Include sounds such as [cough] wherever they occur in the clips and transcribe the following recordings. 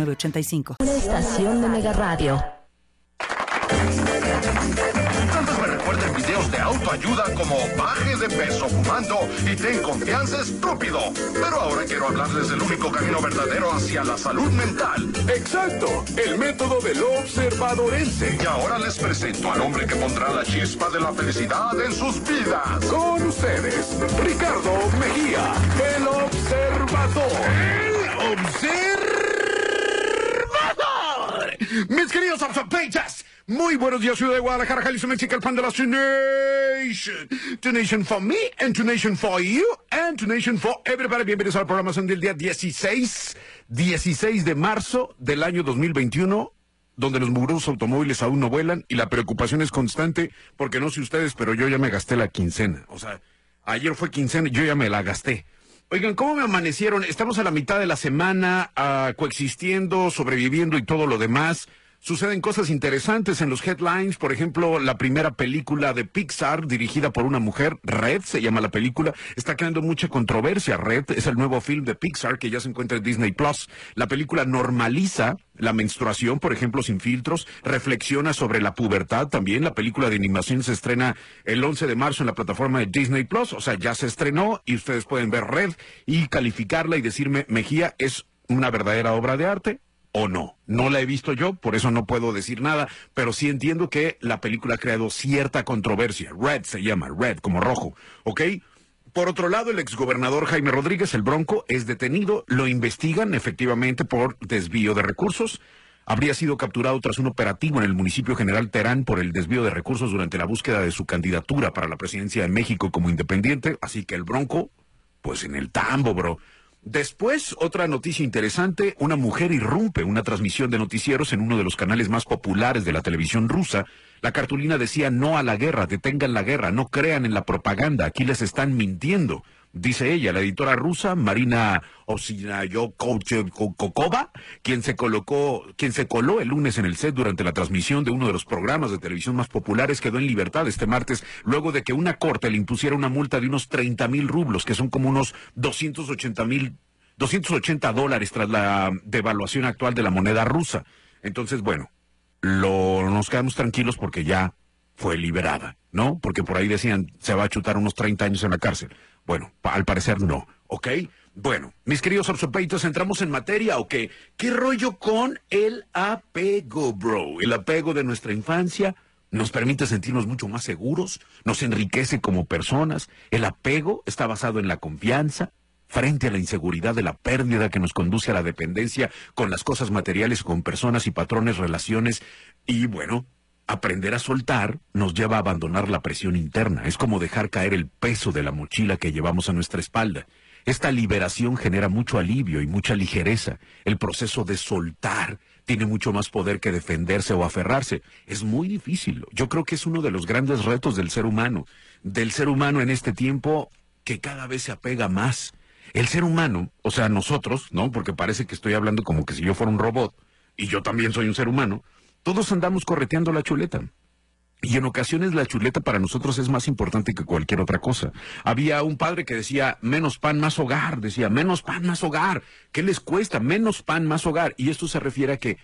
una estación de Mega Radio. Tantos me recuerden videos de autoayuda como baje de peso fumando y ten confianza estúpido. Pero ahora quiero hablarles del único camino verdadero hacia la salud mental. Exacto, el método del observadorense. Y ahora les presento al hombre que pondrá la chispa de la felicidad en sus vidas. Con ustedes, Ricardo Mejía, el observador. El observador. Mis queridos observadores, muy buenos días, ciudad de Guadalajara, Jalisco, México, el pan de la Nation. To Nation for me, and to Nation for you, and to Nation for everybody. Bienvenidos a la programación del día 16, 16 de marzo del año 2021 donde los muros automóviles aún no vuelan y la preocupación es constante, porque no sé ustedes, pero yo ya me gasté la quincena. O sea, ayer fue quincena y yo ya me la gasté. Oigan, ¿cómo me amanecieron? Estamos a la mitad de la semana uh, coexistiendo, sobreviviendo y todo lo demás. Suceden cosas interesantes en los headlines. Por ejemplo, la primera película de Pixar dirigida por una mujer, Red, se llama la película, está creando mucha controversia. Red es el nuevo film de Pixar que ya se encuentra en Disney Plus. La película normaliza la menstruación, por ejemplo, sin filtros, reflexiona sobre la pubertad también. La película de animación se estrena el 11 de marzo en la plataforma de Disney Plus, o sea, ya se estrenó y ustedes pueden ver Red y calificarla y decirme, Mejía, ¿es una verdadera obra de arte? O no. No la he visto yo, por eso no puedo decir nada, pero sí entiendo que la película ha creado cierta controversia. Red se llama, Red como rojo, ¿ok? Por otro lado, el exgobernador Jaime Rodríguez, el Bronco, es detenido, lo investigan efectivamente por desvío de recursos. Habría sido capturado tras un operativo en el municipio general Terán por el desvío de recursos durante la búsqueda de su candidatura para la presidencia de México como independiente, así que el Bronco, pues en el tambo, bro. Después, otra noticia interesante, una mujer irrumpe una transmisión de noticieros en uno de los canales más populares de la televisión rusa. La cartulina decía no a la guerra, detengan la guerra, no crean en la propaganda, aquí les están mintiendo. Dice ella, la editora rusa Marina Osinayokova, quien se colocó, quien se coló el lunes en el set durante la transmisión de uno de los programas de televisión más populares, quedó en libertad este martes luego de que una corte le impusiera una multa de unos 30 mil rublos, que son como unos 280 mil 280 dólares tras la devaluación actual de la moneda rusa. Entonces, bueno, lo, nos quedamos tranquilos porque ya fue liberada, ¿no? Porque por ahí decían, se va a chutar unos 30 años en la cárcel. Bueno, al parecer no, ¿ok? Bueno, mis queridos ortopeitos, entramos en materia, ¿ok? ¿Qué rollo con el apego, bro? El apego de nuestra infancia nos permite sentirnos mucho más seguros, nos enriquece como personas. El apego está basado en la confianza, frente a la inseguridad de la pérdida que nos conduce a la dependencia con las cosas materiales, con personas y patrones, relaciones. Y bueno, aprender a soltar nos lleva a abandonar la presión interna. Es como dejar caer el peso de la mochila que llevamos a nuestra espalda. Esta liberación genera mucho alivio y mucha ligereza. El proceso de soltar tiene mucho más poder que defenderse o aferrarse. Es muy difícil. Yo creo que es uno de los grandes retos del ser humano. Del ser humano en este tiempo que cada vez se apega más el ser humano, o sea, nosotros, ¿no? Porque parece que estoy hablando como que si yo fuera un robot, y yo también soy un ser humano, todos andamos correteando la chuleta. Y en ocasiones la chuleta para nosotros es más importante que cualquier otra cosa. Había un padre que decía, menos pan, más hogar. Decía, menos pan, más hogar. ¿Qué les cuesta? Menos pan, más hogar. Y esto se refiere a que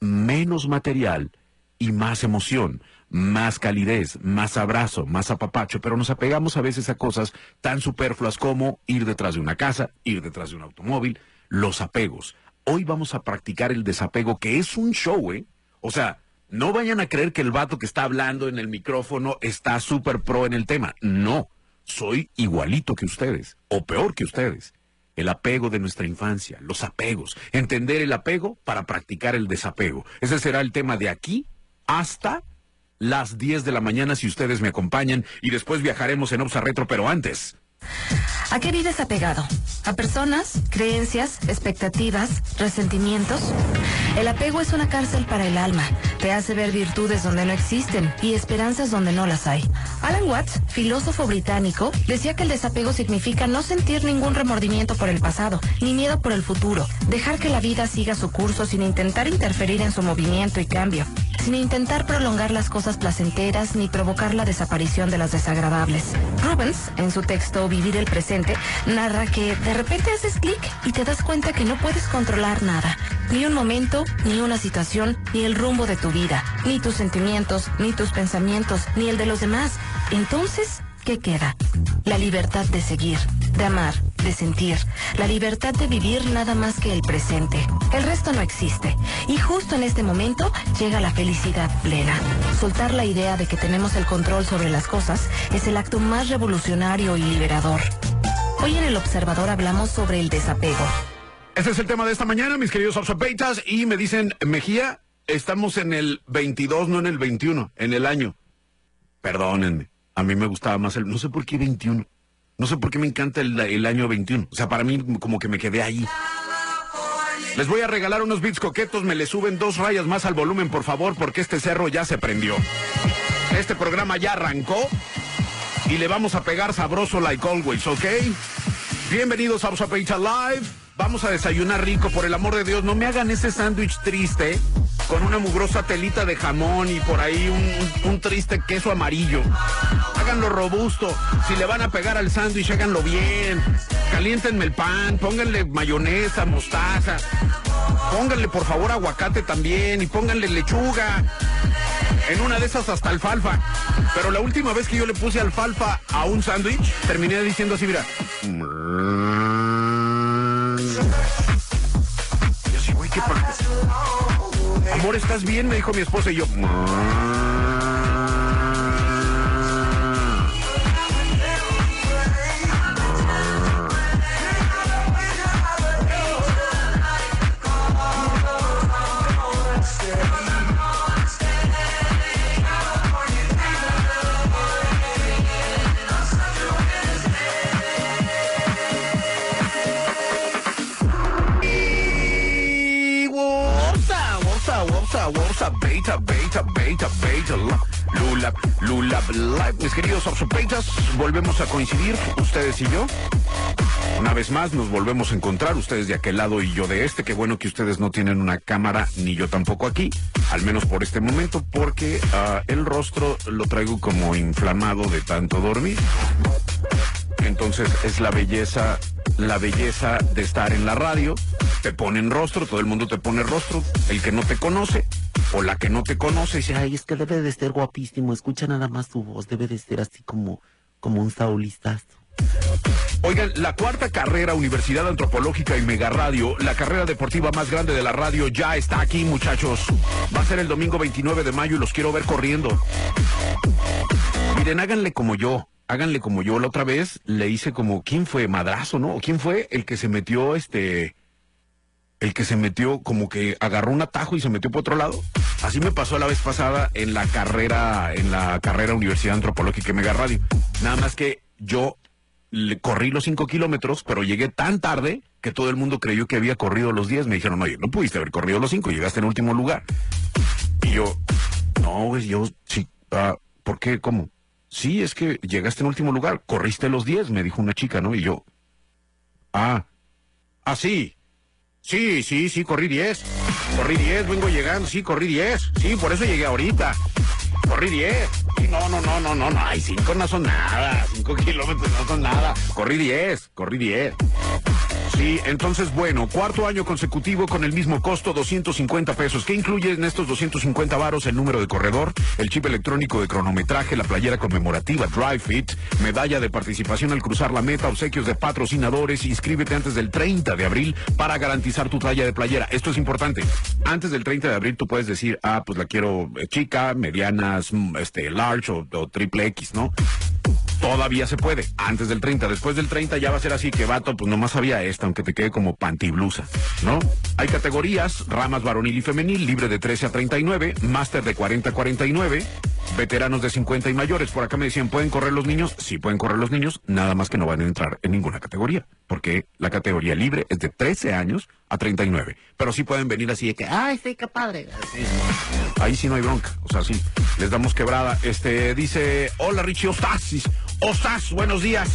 menos material y más emoción más calidez, más abrazo, más apapacho, pero nos apegamos a veces a cosas tan superfluas como ir detrás de una casa, ir detrás de un automóvil, los apegos. Hoy vamos a practicar el desapego, que es un show, ¿eh? O sea, no vayan a creer que el vato que está hablando en el micrófono está súper pro en el tema. No, soy igualito que ustedes, o peor que ustedes. El apego de nuestra infancia, los apegos, entender el apego para practicar el desapego. Ese será el tema de aquí hasta las 10 de la mañana si ustedes me acompañan y después viajaremos en Obsa Retro, pero antes, ¿A qué vives apegado? ¿A personas, creencias, expectativas, resentimientos? El apego es una cárcel para el alma. Te hace ver virtudes donde no existen y esperanzas donde no las hay. Alan Watts, filósofo británico, decía que el desapego significa no sentir ningún remordimiento por el pasado, ni miedo por el futuro, dejar que la vida siga su curso sin intentar interferir en su movimiento y cambio, sin intentar prolongar las cosas placenteras ni provocar la desaparición de las desagradables. Rubens, en su texto Vivir el presente, narra que de repente haces clic y te das cuenta que no puedes controlar nada, ni un momento, ni una situación, ni el rumbo de tu vida, ni tus sentimientos, ni tus pensamientos, ni el de los demás. Entonces, ¿qué queda? La libertad de seguir, de amar, de sentir, la libertad de vivir nada más que el presente. El resto no existe. Y justo en este momento llega la felicidad plena. Soltar la idea de que tenemos el control sobre las cosas es el acto más revolucionario y liberador. Hoy en el Observador hablamos sobre el desapego. Ese es el tema de esta mañana, mis queridos observatas, y me dicen, Mejía, estamos en el 22, no en el 21, en el año. Perdónenme, a mí me gustaba más el, no sé por qué 21, no sé por qué me encanta el, el año 21, o sea, para mí como que me quedé ahí. Les voy a regalar unos bits coquetos, me le suben dos rayas más al volumen, por favor, porque este cerro ya se prendió. Este programa ya arrancó y le vamos a pegar sabroso like always, ¿ok? Bienvenidos a Observata Live. Vamos a desayunar rico, por el amor de Dios. No me hagan ese sándwich triste con una mugrosa telita de jamón y por ahí un, triste queso amarillo. Háganlo robusto. Si le van a pegar al sándwich, háganlo bien. Caliéntenme el pan, pónganle mayonesa, mostaza. Pónganle por favor aguacate también y pónganle lechuga. En una de esas hasta alfalfa. Pero la última vez que yo le puse alfalfa a un sándwich, terminé diciendo así, mira. Amor, ¿estás bien? Me dijo mi esposa y yo. Beta, beta, beta, beta, la- lula, lula, live. Mis queridos observators, volvemos a coincidir, ustedes y yo. Una vez más nos volvemos a encontrar, ustedes de aquel lado y yo de este. Qué bueno que ustedes no tienen una cámara, ni yo tampoco aquí, al menos por este momento, porque ah, el rostro lo traigo como inflamado de tanto dormir. Entonces es la belleza, la belleza de estar en la radio. Te ponen rostro, todo el mundo te pone rostro. El que no te conoce o la que no te conoce dice, ay, es que debe de ser guapísimo. Escucha nada más su voz. Debe de ser así como, como un saulistazo. Oigan, la cuarta carrera Universidad Antropológica y Mega Radio, la carrera deportiva más grande de la radio, ya está aquí, muchachos. Va a ser el domingo 29 de mayo y los quiero ver corriendo. Miren, háganle como yo. Háganle como yo. La otra vez le hice como, ¿quién fue? Madrazo, ¿no? ¿Quién fue el que se metió, este, el que se metió, como que agarró un atajo y se metió por otro lado? Así me pasó la vez pasada en la carrera, en la carrera Universidad Antropológica Mega Radio. Nada más que yo corrí los cinco kilómetros, pero llegué tan tarde que todo el mundo creyó que había corrido los 10. Me dijeron, oye, no pudiste haber corrido los cinco, llegaste en último lugar. Y yo, no, güey, yo sí, ah, ¿por qué? ¿Cómo? Sí, es que llegaste en último lugar, corriste los 10, me dijo una chica, ¿no? Y yo, ah, ah, sí, sí, sí, sí, corrí 10, corrí 10, vengo llegando, sí, corrí 10, sí, por eso llegué ahorita, corrí 10. Sí, no, no, no, no, no, no, ay, 5 no son nada, 5 [laughs] kilómetros no son nada, corrí 10, corrí 10. Sí, entonces, bueno, cuarto año consecutivo con el mismo costo, 250 pesos. ¿Qué incluye en estos 250 varos? El número de corredor, el chip electrónico de cronometraje, la playera conmemorativa Drive Fit, medalla de participación al cruzar la meta, obsequios de patrocinadores. Inscríbete antes del 30 de abril para garantizar tu talla de playera. Esto es importante. Antes del 30 de abril tú puedes decir, ah, pues la quiero eh, chica, medianas, mm, este, large o, o triple X, ¿no? Todavía se puede, antes del 30. Después del 30 ya va a ser así que vato, pues nomás había esta, aunque te quede como pantiblusa, ¿no? Hay categorías, ramas varonil y femenil, libre de 13 a 39, máster de 40 a 49, veteranos de 50 y mayores. Por acá me decían, ¿pueden correr los niños? Sí, pueden correr los niños, nada más que no van a entrar en ninguna categoría, porque la categoría libre es de 13 años a 39. Pero sí pueden venir así de que, ay, sí, qué padre. Ahí sí no hay bronca, o sea, sí, les damos quebrada. Este, dice, hola Richie Ostasis, Ostas, buenos días.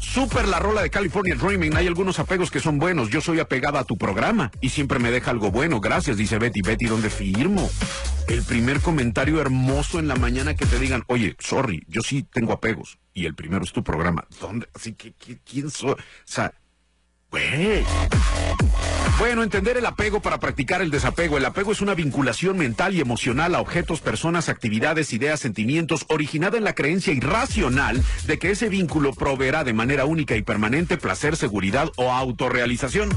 Super la rola de California Dreaming. Hay algunos apegos que son buenos. Yo soy apegada a tu programa y siempre me deja algo bueno. Gracias, dice Betty. Betty, ¿dónde firmo? El primer comentario hermoso en la mañana que te digan, oye, sorry, yo sí tengo apegos. Y el primero es tu programa. ¿Dónde? Así que, ¿quién soy? O sea, güey. Bueno, entender el apego para practicar el desapego. El apego es una vinculación mental y emocional a objetos, personas, actividades, ideas, sentimientos, originada en la creencia irracional de que ese vínculo proveerá de manera única y permanente placer, seguridad o autorrealización.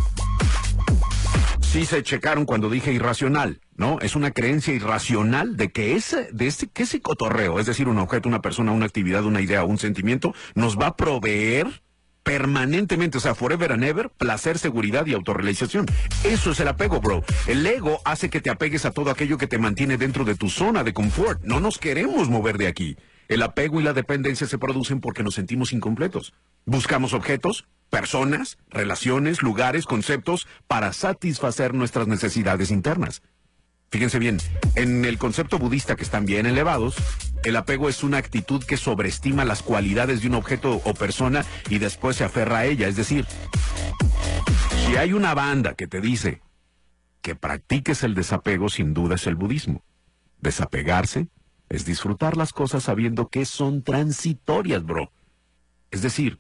Sí se checaron cuando dije irracional, ¿no? Es una creencia irracional de que ese, de ese, que ese cotorreo, es decir, un objeto, una persona, una actividad, una idea, un sentimiento, nos va a proveer permanentemente, o sea, forever and ever, placer, seguridad y autorrealización. Eso es el apego, bro. El ego hace que te apegues a todo aquello que te mantiene dentro de tu zona de confort. No nos queremos mover de aquí. El apego y la dependencia se producen porque nos sentimos incompletos. Buscamos objetos, personas, relaciones, lugares, conceptos para satisfacer nuestras necesidades internas. Fíjense bien, en el concepto budista que están bien elevados, el apego es una actitud que sobreestima las cualidades de un objeto o persona y después se aferra a ella. Es decir, si hay una banda que te dice que practiques el desapego, sin duda es el budismo. Desapegarse es disfrutar las cosas sabiendo que son transitorias, bro. Es decir,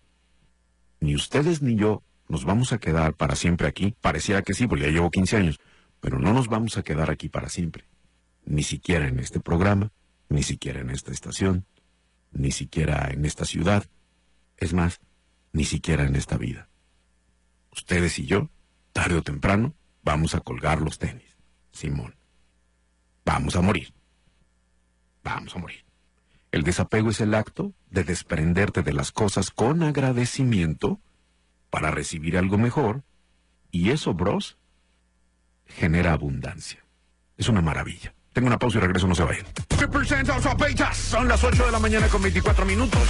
ni ustedes ni yo nos vamos a quedar para siempre aquí. Pareciera que sí, porque ya llevo 15 años pero no nos vamos a quedar aquí para siempre, ni siquiera en este programa, ni siquiera en esta estación, ni siquiera en esta ciudad, es más, ni siquiera en esta vida. Ustedes y yo, tarde o temprano, vamos a colgar los tenis. Simón, vamos a morir. Vamos a morir. El desapego es el acto de desprenderte de las cosas con agradecimiento para recibir algo mejor. Y eso, bros, genera abundancia. Es una maravilla. Tengo una pausa y regreso, no se vayan. Son las 8 de la mañana con 24 minutos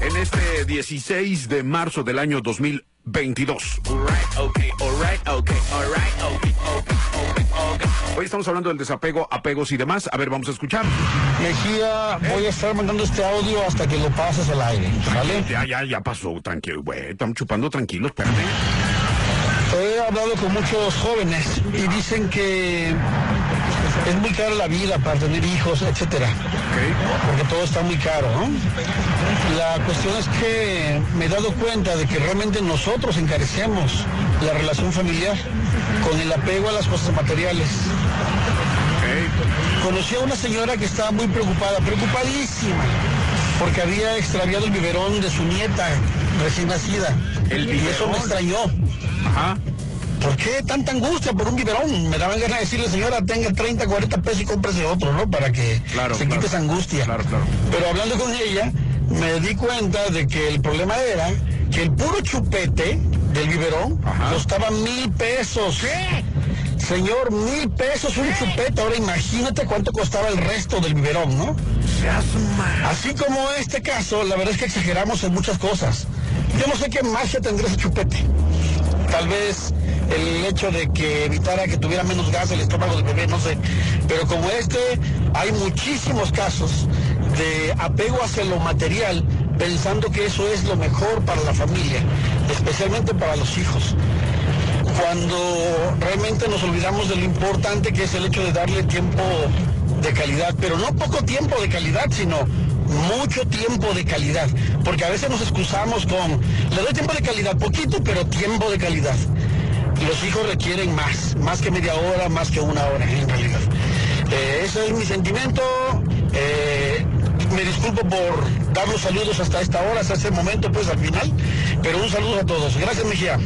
en este 16 de marzo del año 2022. Hoy estamos hablando del desapego, apegos y demás. A ver, vamos a escuchar. Mejía, voy a estar mandando este audio hasta que lo pases al aire, ¿vale? Ya, ya, ya pasó, tranquilo, güey. Estamos chupando tranquilos, espérate. He hablado con muchos jóvenes y dicen que es muy cara la vida para tener hijos, etcétera. Porque todo está muy caro. La cuestión es que me he dado cuenta de que realmente nosotros encarecemos la relación familiar con el apego a las cosas materiales. Conocí a una señora que estaba muy preocupada, preocupadísima, porque había extraviado el biberón de su nieta recién nacida. El y eso me extrañó. Ajá. ¿Por qué tanta angustia por un biberón? Me daban ganas de decirle, señora, tenga 30, 40 pesos y cómprese otro, ¿no? Para que Claro, se claro. quite esa angustia. Claro, claro. Pero hablando con ella, me di cuenta de que el problema era que el puro chupete del biberón Ajá. costaba mil pesos. ¿Qué? Señor, mil pesos un chupete. Ahora imagínate cuánto costaba el resto del biberón, ¿no? Así como este caso, la verdad es que exageramos en muchas cosas. Yo no sé qué magia tendría ese chupete. Tal vez el hecho de que evitara que tuviera menos gas el estómago del bebé, no sé. Pero como este, hay muchísimos casos de apego hacia lo material, pensando que eso es lo mejor para la familia, especialmente para los hijos cuando realmente nos olvidamos de lo importante que es el hecho de darle tiempo de calidad, pero no poco tiempo de calidad, sino mucho tiempo de calidad, porque a veces nos excusamos con, le doy tiempo de calidad, poquito, pero tiempo de calidad. Los hijos requieren más, más que media hora, más que una hora en realidad. Eh, ese es mi sentimiento. eh, me disculpo por dar los saludos hasta esta hora, hasta este momento, pues al final, pero un saludo a todos. Gracias, Mejía.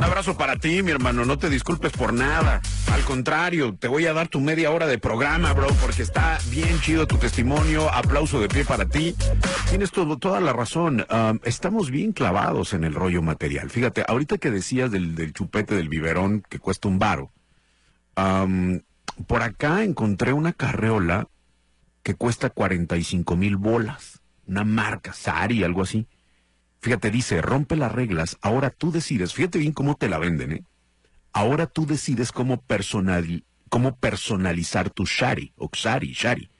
Un abrazo para ti, mi hermano. No te disculpes por nada. Al contrario, te voy a dar tu media hora de programa, bro, porque está bien chido tu testimonio. Aplauso de pie para ti. Tienes toda la razón. Estamos bien clavados en el rollo material. Fíjate, ahorita que decías del, chupete del biberón que cuesta un varo. por acá encontré una carreola que cuesta 45 mil bolas. Una marca, Sari, algo así. Fíjate, dice, rompe las reglas, ahora tú decides, fíjate bien cómo te la venden, ¿eh? Ahora tú decides cómo, personal, cómo personalizar tu Shari, o Xari, Shari.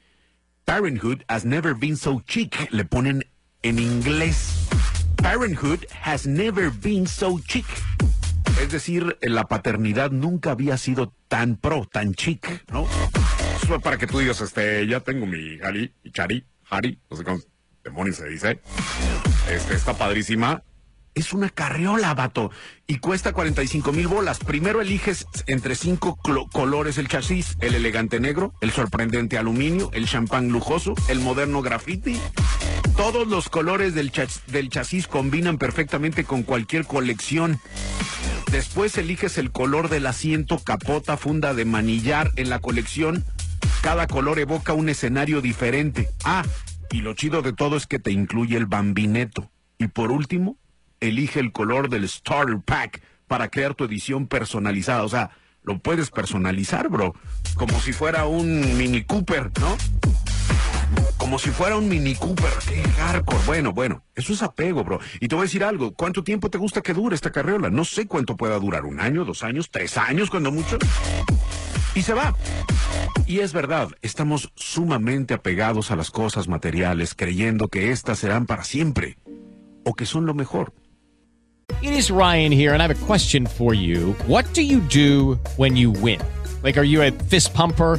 Parenthood has never been so chic, le ponen en inglés. Parenthood has never been so chic. Es decir, la paternidad nunca había sido tan pro, tan chic, ¿no? Eso es para que tú digas, este, ya tengo mi Hari, mi Chari, Hari, no sé cómo demonios se dice. Este, está padrísima. Es una carriola, vato. Y cuesta 45 mil bolas. Primero eliges entre cinco colores el chasis. El elegante negro, el sorprendente aluminio, el champán lujoso, el moderno graffiti. Todos los colores del, del chasis combinan perfectamente con cualquier colección. Después eliges el color del asiento, capota, funda de manillar en la colección. Cada color evoca un escenario diferente. Ah, y lo chido de todo es que te incluye el bambineto. Y por último, elige el color del Starter Pack para crear tu edición personalizada. O sea, lo puedes personalizar, bro. Como si fuera un Mini Cooper, ¿no? Como si fuera un Mini Cooper. Qué hardcore. Bueno, bueno, eso es apego, bro. Y te voy a decir algo. ¿Cuánto tiempo te gusta que dure esta carriola? No sé cuánto pueda durar. ¿Un año, dos años, tres años, cuando mucho? Y se va. Y es verdad, estamos sumamente apegados a las cosas materiales, creyendo que éstas serán para siempre o que son lo mejor. It is Ryan here and I have a question for you. What do you do when you win? Like are you a fist pumper?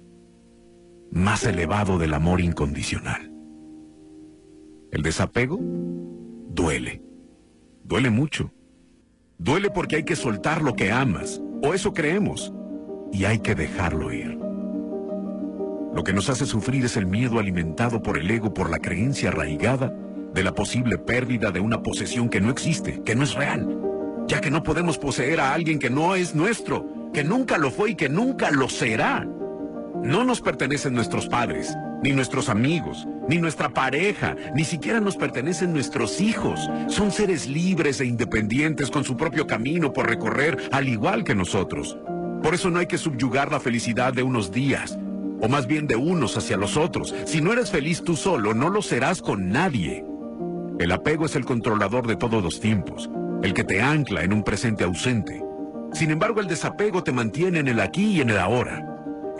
más elevado del amor incondicional. El desapego duele. Duele mucho. Duele porque hay que soltar lo que amas, o eso creemos, y hay que dejarlo ir. Lo que nos hace sufrir es el miedo alimentado por el ego, por la creencia arraigada de la posible pérdida de una posesión que no existe, que no es real, ya que no podemos poseer a alguien que no es nuestro, que nunca lo fue y que nunca lo será. No nos pertenecen nuestros padres, ni nuestros amigos, ni nuestra pareja, ni siquiera nos pertenecen nuestros hijos. Son seres libres e independientes con su propio camino por recorrer, al igual que nosotros. Por eso no hay que subyugar la felicidad de unos días, o más bien de unos hacia los otros. Si no eres feliz tú solo, no lo serás con nadie. El apego es el controlador de todos los tiempos, el que te ancla en un presente ausente. Sin embargo, el desapego te mantiene en el aquí y en el ahora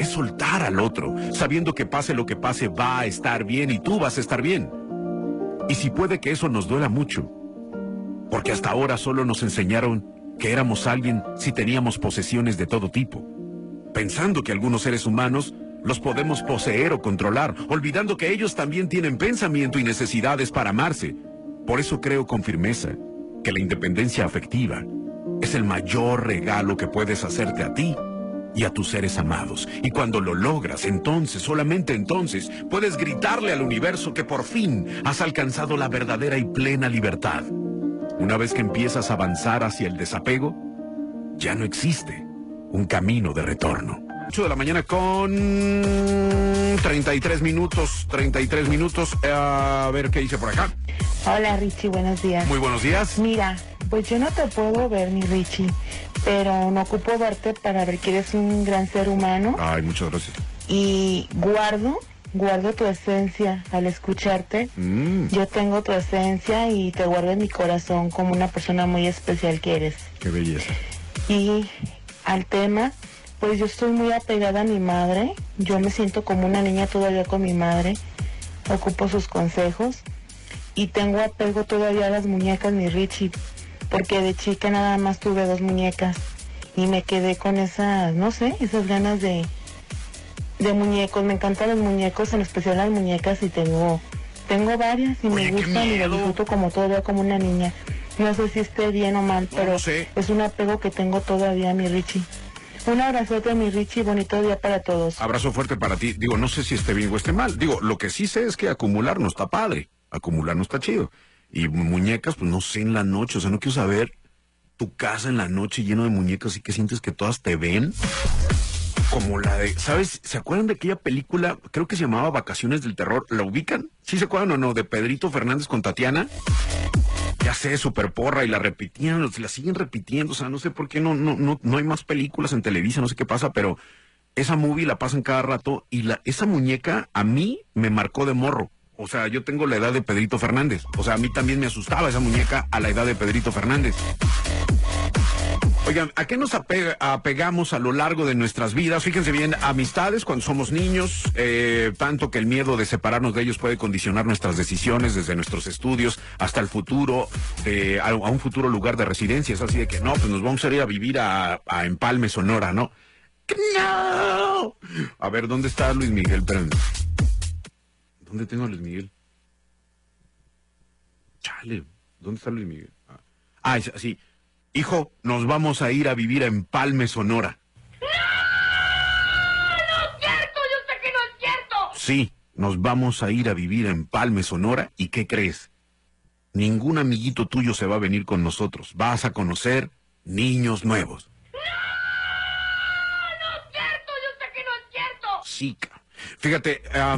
es soltar al otro, sabiendo que pase lo que pase va a estar bien y tú vas a estar bien. Y si puede que eso nos duela mucho, porque hasta ahora solo nos enseñaron que éramos alguien si teníamos posesiones de todo tipo, pensando que algunos seres humanos los podemos poseer o controlar, olvidando que ellos también tienen pensamiento y necesidades para amarse. Por eso creo con firmeza que la independencia afectiva es el mayor regalo que puedes hacerte a ti y a tus seres amados. Y cuando lo logras, entonces, solamente entonces, puedes gritarle al universo que por fin has alcanzado la verdadera y plena libertad. Una vez que empiezas a avanzar hacia el desapego, ya no existe un camino de retorno. 8 de la mañana con 33 minutos, 33 minutos. A ver qué dice por acá. Hola Richie, buenos días. Muy buenos días. Mira, pues yo no te puedo ver, mi Richie, pero no ocupo verte para ver que eres un gran ser humano. Ay, muchas gracias. Y guardo, guardo tu esencia al escucharte. Mm. Yo tengo tu esencia y te guardo en mi corazón como una persona muy especial que eres. Qué belleza. Y al tema, pues yo estoy muy apegada a mi madre. Yo me siento como una niña todavía con mi madre. Ocupo sus consejos. Y tengo apego todavía a las muñecas, mi Richie porque de chica nada más tuve dos muñecas y me quedé con esas, no sé, esas ganas de, de muñecos. Me encantan los muñecos, en especial las muñecas y tengo, tengo varias y me gustan y las disfruto como todavía como una niña. No sé si esté bien o mal, pero es un apego que tengo todavía, mi Richie. Un abrazote, mi Richie, bonito día para todos. Abrazo fuerte para ti. Digo, no sé si esté bien o esté mal. Digo, lo que sí sé es que acumular no está padre. acumular no está chido. Y muñecas, pues no sé en la noche, o sea, no quiero saber tu casa en la noche lleno de muñecas y que sientes que todas te ven. Como la de, ¿sabes? ¿Se acuerdan de aquella película? Creo que se llamaba Vacaciones del Terror. ¿La ubican? ¿Sí se acuerdan o no? De Pedrito Fernández con Tatiana. Ya sé, super porra, y la repetían, la siguen repitiendo, o sea, no sé por qué no, no, no, no hay más películas en Televisa, no sé qué pasa, pero esa movie la pasan cada rato y la, esa muñeca a mí me marcó de morro. O sea, yo tengo la edad de Pedrito Fernández. O sea, a mí también me asustaba esa muñeca a la edad de Pedrito Fernández. Oigan, ¿a qué nos apegamos a lo largo de nuestras vidas? Fíjense bien, amistades cuando somos niños, eh, tanto que el miedo de separarnos de ellos puede condicionar nuestras decisiones desde nuestros estudios hasta el futuro, eh, a, un futuro lugar de residencia. Es así de que no, pues nos vamos a ir a vivir a, a Empalme, Sonora, ¿no? ¡No! A ver, ¿dónde está Luis Miguel? ¿Dónde tengo a Luis Miguel? Chale, ¿dónde está Luis Miguel? Ah, ah sí. Hijo, nos vamos a ir a vivir a Empalme, Sonora. ¡No! ¡No es cierto! ¡Yo sé que no es cierto! Sí, nos vamos a ir a vivir a Empalme, Sonora. ¿Y qué crees? Ningún amiguito tuyo se va a venir con nosotros. Vas a conocer niños nuevos. ¡No! ¡No es cierto! ¡Yo sé que no es cierto! Sí, Fíjate, ¿a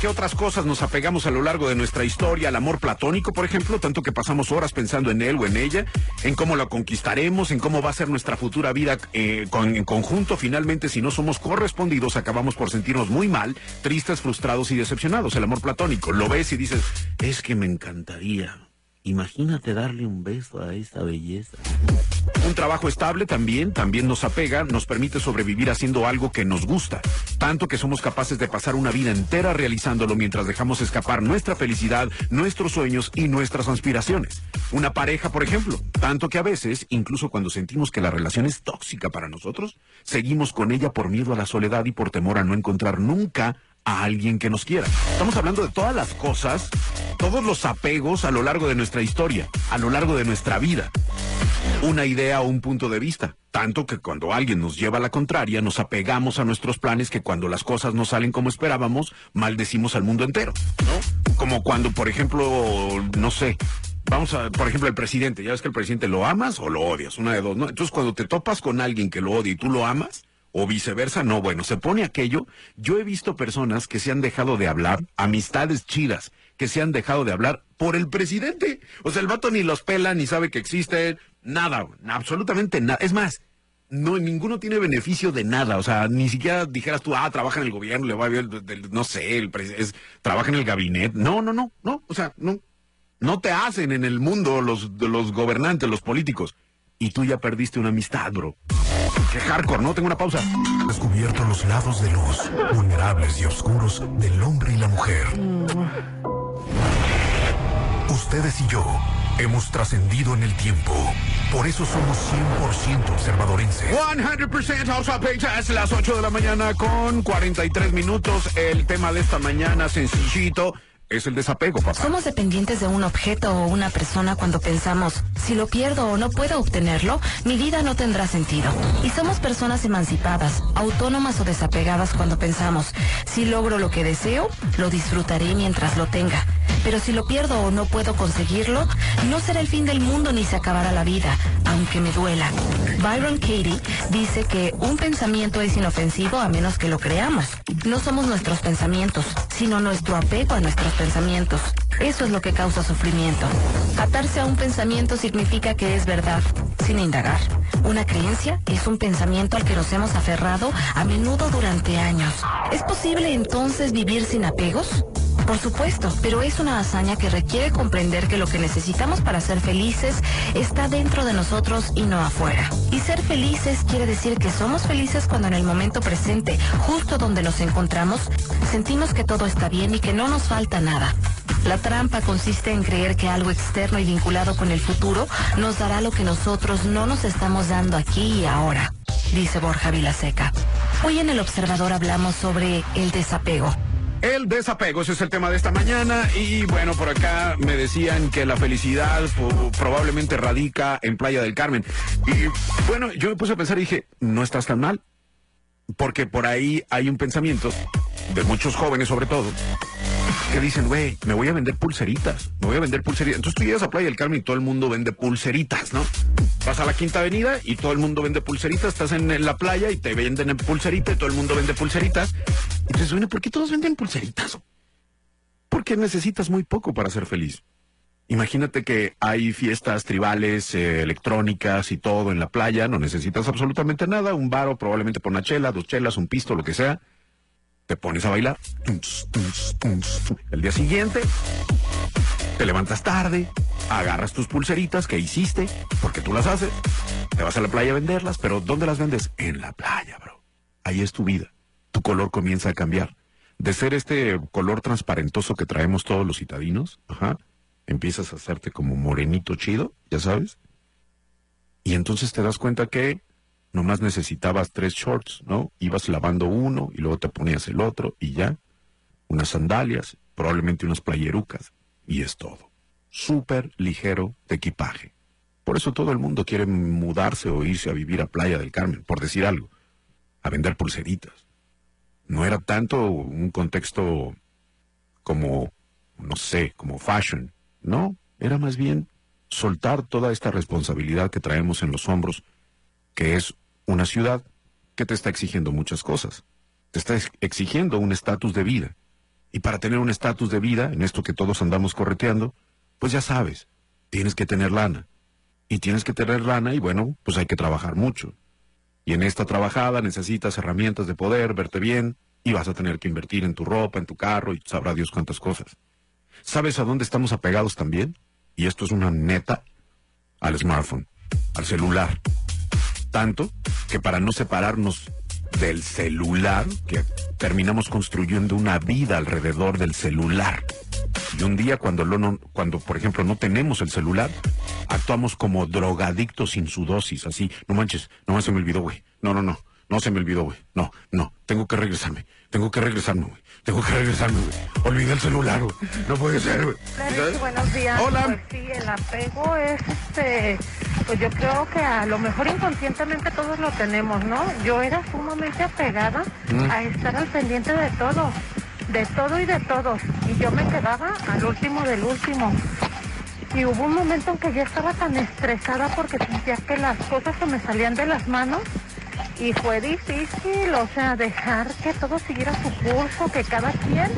qué otras cosas nos apegamos a lo largo de nuestra historia? Al amor platónico, por ejemplo, tanto que pasamos horas pensando en él o en ella, en cómo la conquistaremos, en cómo va a ser nuestra futura vida eh, en conjunto. Finalmente, si no somos correspondidos, acabamos por sentirnos muy mal, tristes, frustrados y decepcionados. El amor platónico, lo ves y dices, es que me encantaría Imagínate darle un beso a esa belleza. Un trabajo estable también, también nos apega, nos permite sobrevivir haciendo algo que nos gusta, tanto que somos capaces de pasar una vida entera realizándolo mientras dejamos escapar nuestra felicidad, nuestros sueños y nuestras aspiraciones. Una pareja, por ejemplo, tanto que a veces, incluso cuando sentimos que la relación es tóxica para nosotros, seguimos con ella por miedo a la soledad y por temor a no encontrar nunca a alguien que nos quiera. Estamos hablando de todas las cosas, todos los apegos a lo largo de nuestra historia, a lo largo de nuestra vida. Una idea o un punto de vista. Tanto que cuando alguien nos lleva a la contraria, nos apegamos a nuestros planes que cuando las cosas no salen como esperábamos, maldecimos al mundo entero, ¿no? Como cuando, por ejemplo, no sé, vamos a, por ejemplo, el presidente, ya ves que el presidente lo amas o lo odias, una de dos, ¿no? Entonces cuando te topas con alguien que lo odia y tú lo amas, o viceversa, no, bueno, se pone aquello. Yo he visto personas que se han dejado de hablar, amistades chidas, que se han dejado de hablar por el presidente. O sea, el vato ni los pela, ni sabe que existe, nada, absolutamente nada. Es más, no, ninguno tiene beneficio de nada. O sea, ni siquiera dijeras tú, ah, trabaja en el gobierno, le va a ver, no sé, el es, trabaja en el gabinete. No, no, no, no. O sea, no. No te hacen en el mundo los, los gobernantes, los políticos. Y tú ya perdiste una amistad, bro. Qué hardcore, ¿no? Tengo una pausa. Descubierto los lados de luz, vulnerables y oscuros del hombre y la mujer. Ustedes y yo hemos trascendido en el tiempo. Por eso somos 100% observadorenses. 100% House Es las 8 de la mañana con 43 minutos. El tema de esta mañana, sencillito es el desapego, papá. Somos dependientes de un objeto o una persona cuando pensamos, si lo pierdo o no puedo obtenerlo, mi vida no tendrá sentido. Y somos personas emancipadas, autónomas o desapegadas cuando pensamos, si logro lo que deseo, lo disfrutaré mientras lo tenga. Pero si lo pierdo o no puedo conseguirlo, no será el fin del mundo ni se acabará la vida, aunque me duela. Byron Katie dice que un pensamiento es inofensivo a menos que lo creamos. No somos nuestros pensamientos, sino nuestro apego a nuestros pensamientos. Eso es lo que causa sufrimiento. Atarse a un pensamiento significa que es verdad, sin indagar. Una creencia es un pensamiento al que nos hemos aferrado a menudo durante años. ¿Es posible entonces vivir sin apegos? Por supuesto, pero es una hazaña que requiere comprender que lo que necesitamos para ser felices está dentro de nosotros y no afuera. Y ser felices quiere decir que somos felices cuando en el momento presente, justo donde nos encontramos, sentimos que todo está bien y que no nos falta nada. La trampa consiste en creer que algo externo y vinculado con el futuro nos dará lo que nosotros no nos estamos dando aquí y ahora, dice Borja Vilaseca. Hoy en El Observador hablamos sobre el desapego el desapego, ese es el tema de esta mañana. Y bueno, por acá me decían que la felicidad probablemente radica en Playa del Carmen. Y bueno, yo me puse a pensar y dije, no estás tan mal. Porque por ahí hay un pensamiento, de muchos jóvenes sobre todo, que dicen, güey, me voy a vender pulseritas, me voy a vender pulseritas. Entonces tú llegas a Playa del Carmen y todo el mundo vende pulseritas, ¿no? Vas a la Quinta Avenida y todo el mundo vende pulseritas, estás en, la playa y te venden en pulseritas y todo el mundo vende pulseritas. Y dices, bueno, ¿por qué todos venden pulseritas? Porque necesitas muy poco para ser feliz. Imagínate que hay fiestas tribales, eh, electrónicas y todo en la playa, no necesitas absolutamente nada, un baro probablemente por una chela, dos chelas, un pisto, lo que sea. Te pones a bailar. El día siguiente, te levantas tarde, agarras tus pulseritas que hiciste, porque tú las haces, te vas a la playa a venderlas, pero ¿dónde las vendes? En la playa, bro. Ahí es tu vida. Tu color comienza a cambiar. De ser este color transparentoso que traemos todos los citadinos, ajá, empiezas a hacerte como morenito chido, ya sabes. Y entonces te das cuenta que nomás necesitabas tres shorts, ¿no? Ibas lavando uno y luego te ponías el otro y ya. Unas sandalias, probablemente unas playerucas. Y es todo. Súper ligero de equipaje. Por eso todo el mundo quiere mudarse o irse a vivir a Playa del Carmen, por decir algo. A vender pulseritas. No era tanto un contexto como, no sé, como fashion. No, era más bien soltar toda esta responsabilidad que traemos en los hombros, que es una ciudad que te está exigiendo muchas cosas. Te está ex- exigiendo un estatus de vida. Y para tener un estatus de vida, en esto que todos andamos correteando, pues ya sabes, tienes que tener lana. Y tienes que tener lana y bueno, pues hay que trabajar mucho. Y en esta trabajada necesitas herramientas de poder, verte bien, y vas a tener que invertir en tu ropa, en tu carro, y sabrá Dios cuántas cosas. ¿Sabes a dónde estamos apegados también? Y esto es una neta al smartphone, al celular. Tanto que para no separarnos del celular, que terminamos construyendo una vida alrededor del celular. Y un día cuando, lo no- cuando por ejemplo, no tenemos el celular, actuamos como drogadictos sin su dosis, así. No manches, no se me olvidó, güey. No, no, no. No se me olvidó, güey. No, no. Tengo que regresarme. Tengo que regresarme, güey. Tengo que regresarme, güey. Olvidé el celular, güey. No puede ser, güey. Buenos días. Hola. Pues sí, el apego es, este, pues yo creo que a lo mejor inconscientemente todos lo tenemos, ¿no? Yo era sumamente apegada Mm. a estar al pendiente de todo, de todo y de todos. Y yo me quedaba al último del último. Y hubo un momento en que ya estaba tan estresada porque sentía que las cosas se me salían de las manos y fue difícil, o sea, dejar que todo siguiera su curso, que cada quien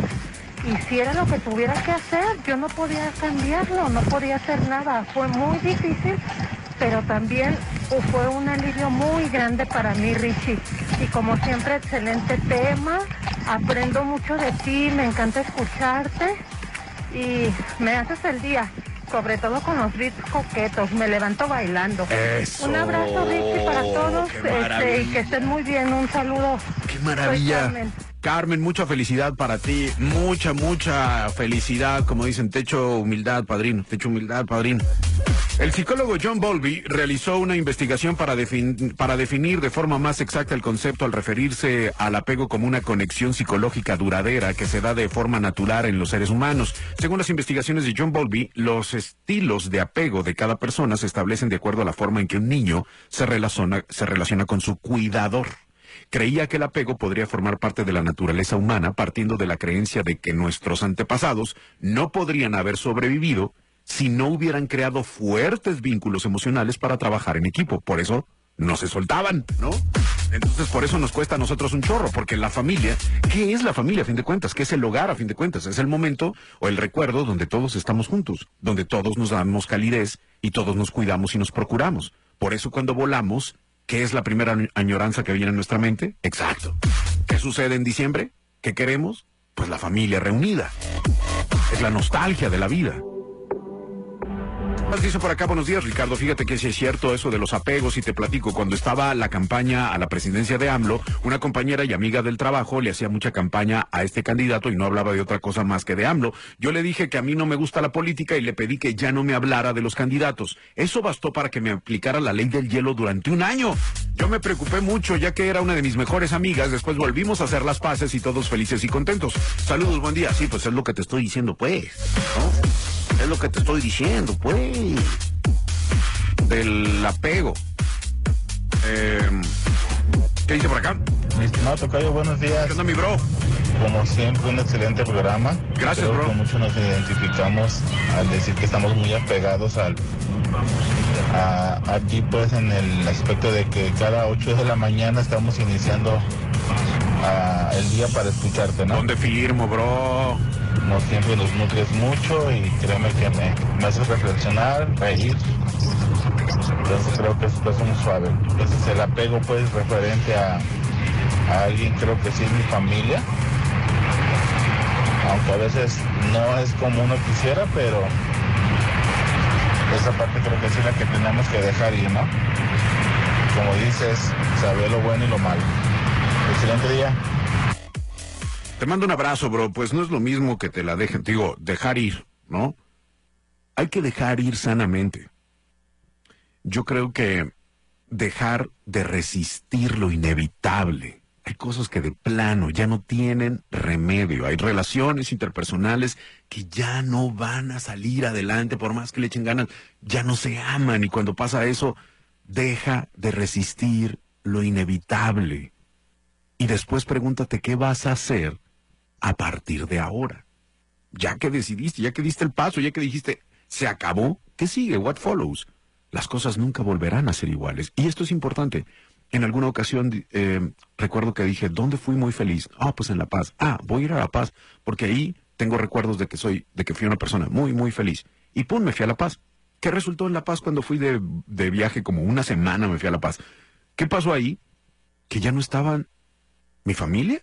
hiciera lo que tuviera que hacer. Yo no podía cambiarlo, no podía hacer nada. Fue muy difícil, pero también uh, fue un alivio muy grande para mí, Richie. Y como siempre, excelente tema. Aprendo mucho de ti, me encanta escucharte y me haces el día. Sobre todo con los beats coquetos, me levanto bailando. Eso, Un abrazo, Richie, para todos qué este, y que estén muy bien. Un saludo. ¡Qué maravilla! Carmen, mucha felicidad para ti, mucha, mucha felicidad, como dicen, techo humildad, padrino, techo humildad, padrino. El psicólogo John Bowlby realizó una investigación para, defin- para definir de forma más exacta el concepto al referirse al apego como una conexión psicológica duradera que se da de forma natural en los seres humanos. Según las investigaciones de John Bowlby, los estilos de apego de cada persona se establecen de acuerdo a la forma en que un niño se relaciona, se relaciona con su cuidador. Creía que el apego podría formar parte de la naturaleza humana partiendo de la creencia de que nuestros antepasados no podrían haber sobrevivido si no hubieran creado fuertes vínculos emocionales para trabajar en equipo. Por eso no se soltaban, ¿no? Entonces por eso nos cuesta a nosotros un chorro, porque la familia, ¿qué es la familia a fin de cuentas? ¿Qué es el hogar a fin de cuentas? Es el momento o el recuerdo donde todos estamos juntos, donde todos nos damos calidez y todos nos cuidamos y nos procuramos. Por eso cuando volamos, ¿qué es la primera añ- añoranza que viene en nuestra mente? Exacto. ¿Qué sucede en diciembre? ¿Qué queremos? Pues la familia reunida. Es la nostalgia de la vida. Más dice por acá, buenos días Ricardo, fíjate que sí es cierto eso de los apegos y te platico, cuando estaba la campaña a la presidencia de AMLO, una compañera y amiga del trabajo le hacía mucha campaña a este candidato y no hablaba de otra cosa más que de AMLO. Yo le dije que a mí no me gusta la política y le pedí que ya no me hablara de los candidatos. Eso bastó para que me aplicara la ley del hielo durante un año. Yo me preocupé mucho ya que era una de mis mejores amigas, después volvimos a hacer las paces y todos felices y contentos. Saludos, buen día. Sí, pues es lo que te estoy diciendo, pues. ¿no? Es lo que te estoy diciendo, pues. Del apego. Eh, ¿Qué dice por acá? Mi estimado Tocayo, buenos días. ¿Qué onda, mi bro? Como siempre, un excelente programa. Gracias, Creo bro. que muchos nos identificamos al decir que estamos muy apegados al a- aquí pues en el aspecto de que cada 8 de la mañana estamos iniciando el día para escucharte, ¿no? ¿Dónde firmo, bro? No siempre los nutres mucho y créeme que me, me haces reflexionar, reír. Entonces creo que esto es muy suave. Entonces el apego pues referente a, a alguien creo que sí es mi familia. Aunque a veces no es como uno quisiera, pero esa parte creo que sí es la que tenemos que dejar ir, ¿no? Como dices, saber lo bueno y lo malo. Excelente día. Te mando un abrazo, bro. Pues no es lo mismo que te la dejen. Digo, dejar ir, ¿no? Hay que dejar ir sanamente. Yo creo que dejar de resistir lo inevitable. Hay cosas que de plano ya no tienen remedio. Hay relaciones interpersonales que ya no van a salir adelante por más que le echen ganas. Ya no se aman y cuando pasa eso, deja de resistir lo inevitable. Y después pregúntate qué vas a hacer a partir de ahora. Ya que decidiste, ya que diste el paso, ya que dijiste, se acabó, ¿qué sigue? What follows? Las cosas nunca volverán a ser iguales. Y esto es importante. En alguna ocasión eh, recuerdo que dije, ¿dónde fui muy feliz? Ah, pues en La Paz. Ah, voy a ir a La Paz, porque ahí tengo recuerdos de que soy, de que fui una persona muy, muy feliz. Y pum, me fui a La Paz. ¿Qué resultó en La Paz cuando fui de, de viaje? Como una semana me fui a La Paz. ¿Qué pasó ahí? Que ya no estaban mi familia.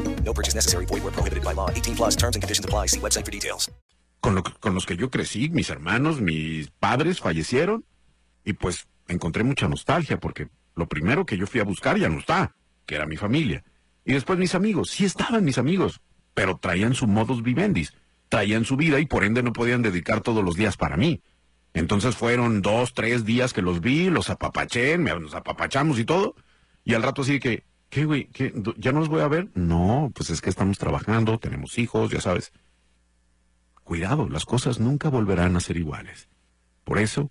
No purchase necessary. Void were prohibited by law. 18 plus terms and conditions apply. See website for details. con, lo con los que yo crecí, mis hermanos, mis padres fallecieron y pues encontré mucha nostalgia porque lo primero que yo fui a buscar ya no está, que era mi familia. Y después mis amigos, sí estaban mis amigos, pero traían su modus vivendis, traían su vida y por ende no podían dedicar todos los días para mí. Entonces fueron dos, tres días que los vi, los apapaché, me- nos apapachamos y todo. Y al rato así que, ¿qué güey? ¿Qué? ¿Ya no los voy a ver? No, pues es que estamos trabajando, tenemos hijos, ya sabes. Cuidado, las cosas nunca volverán a ser iguales. Por eso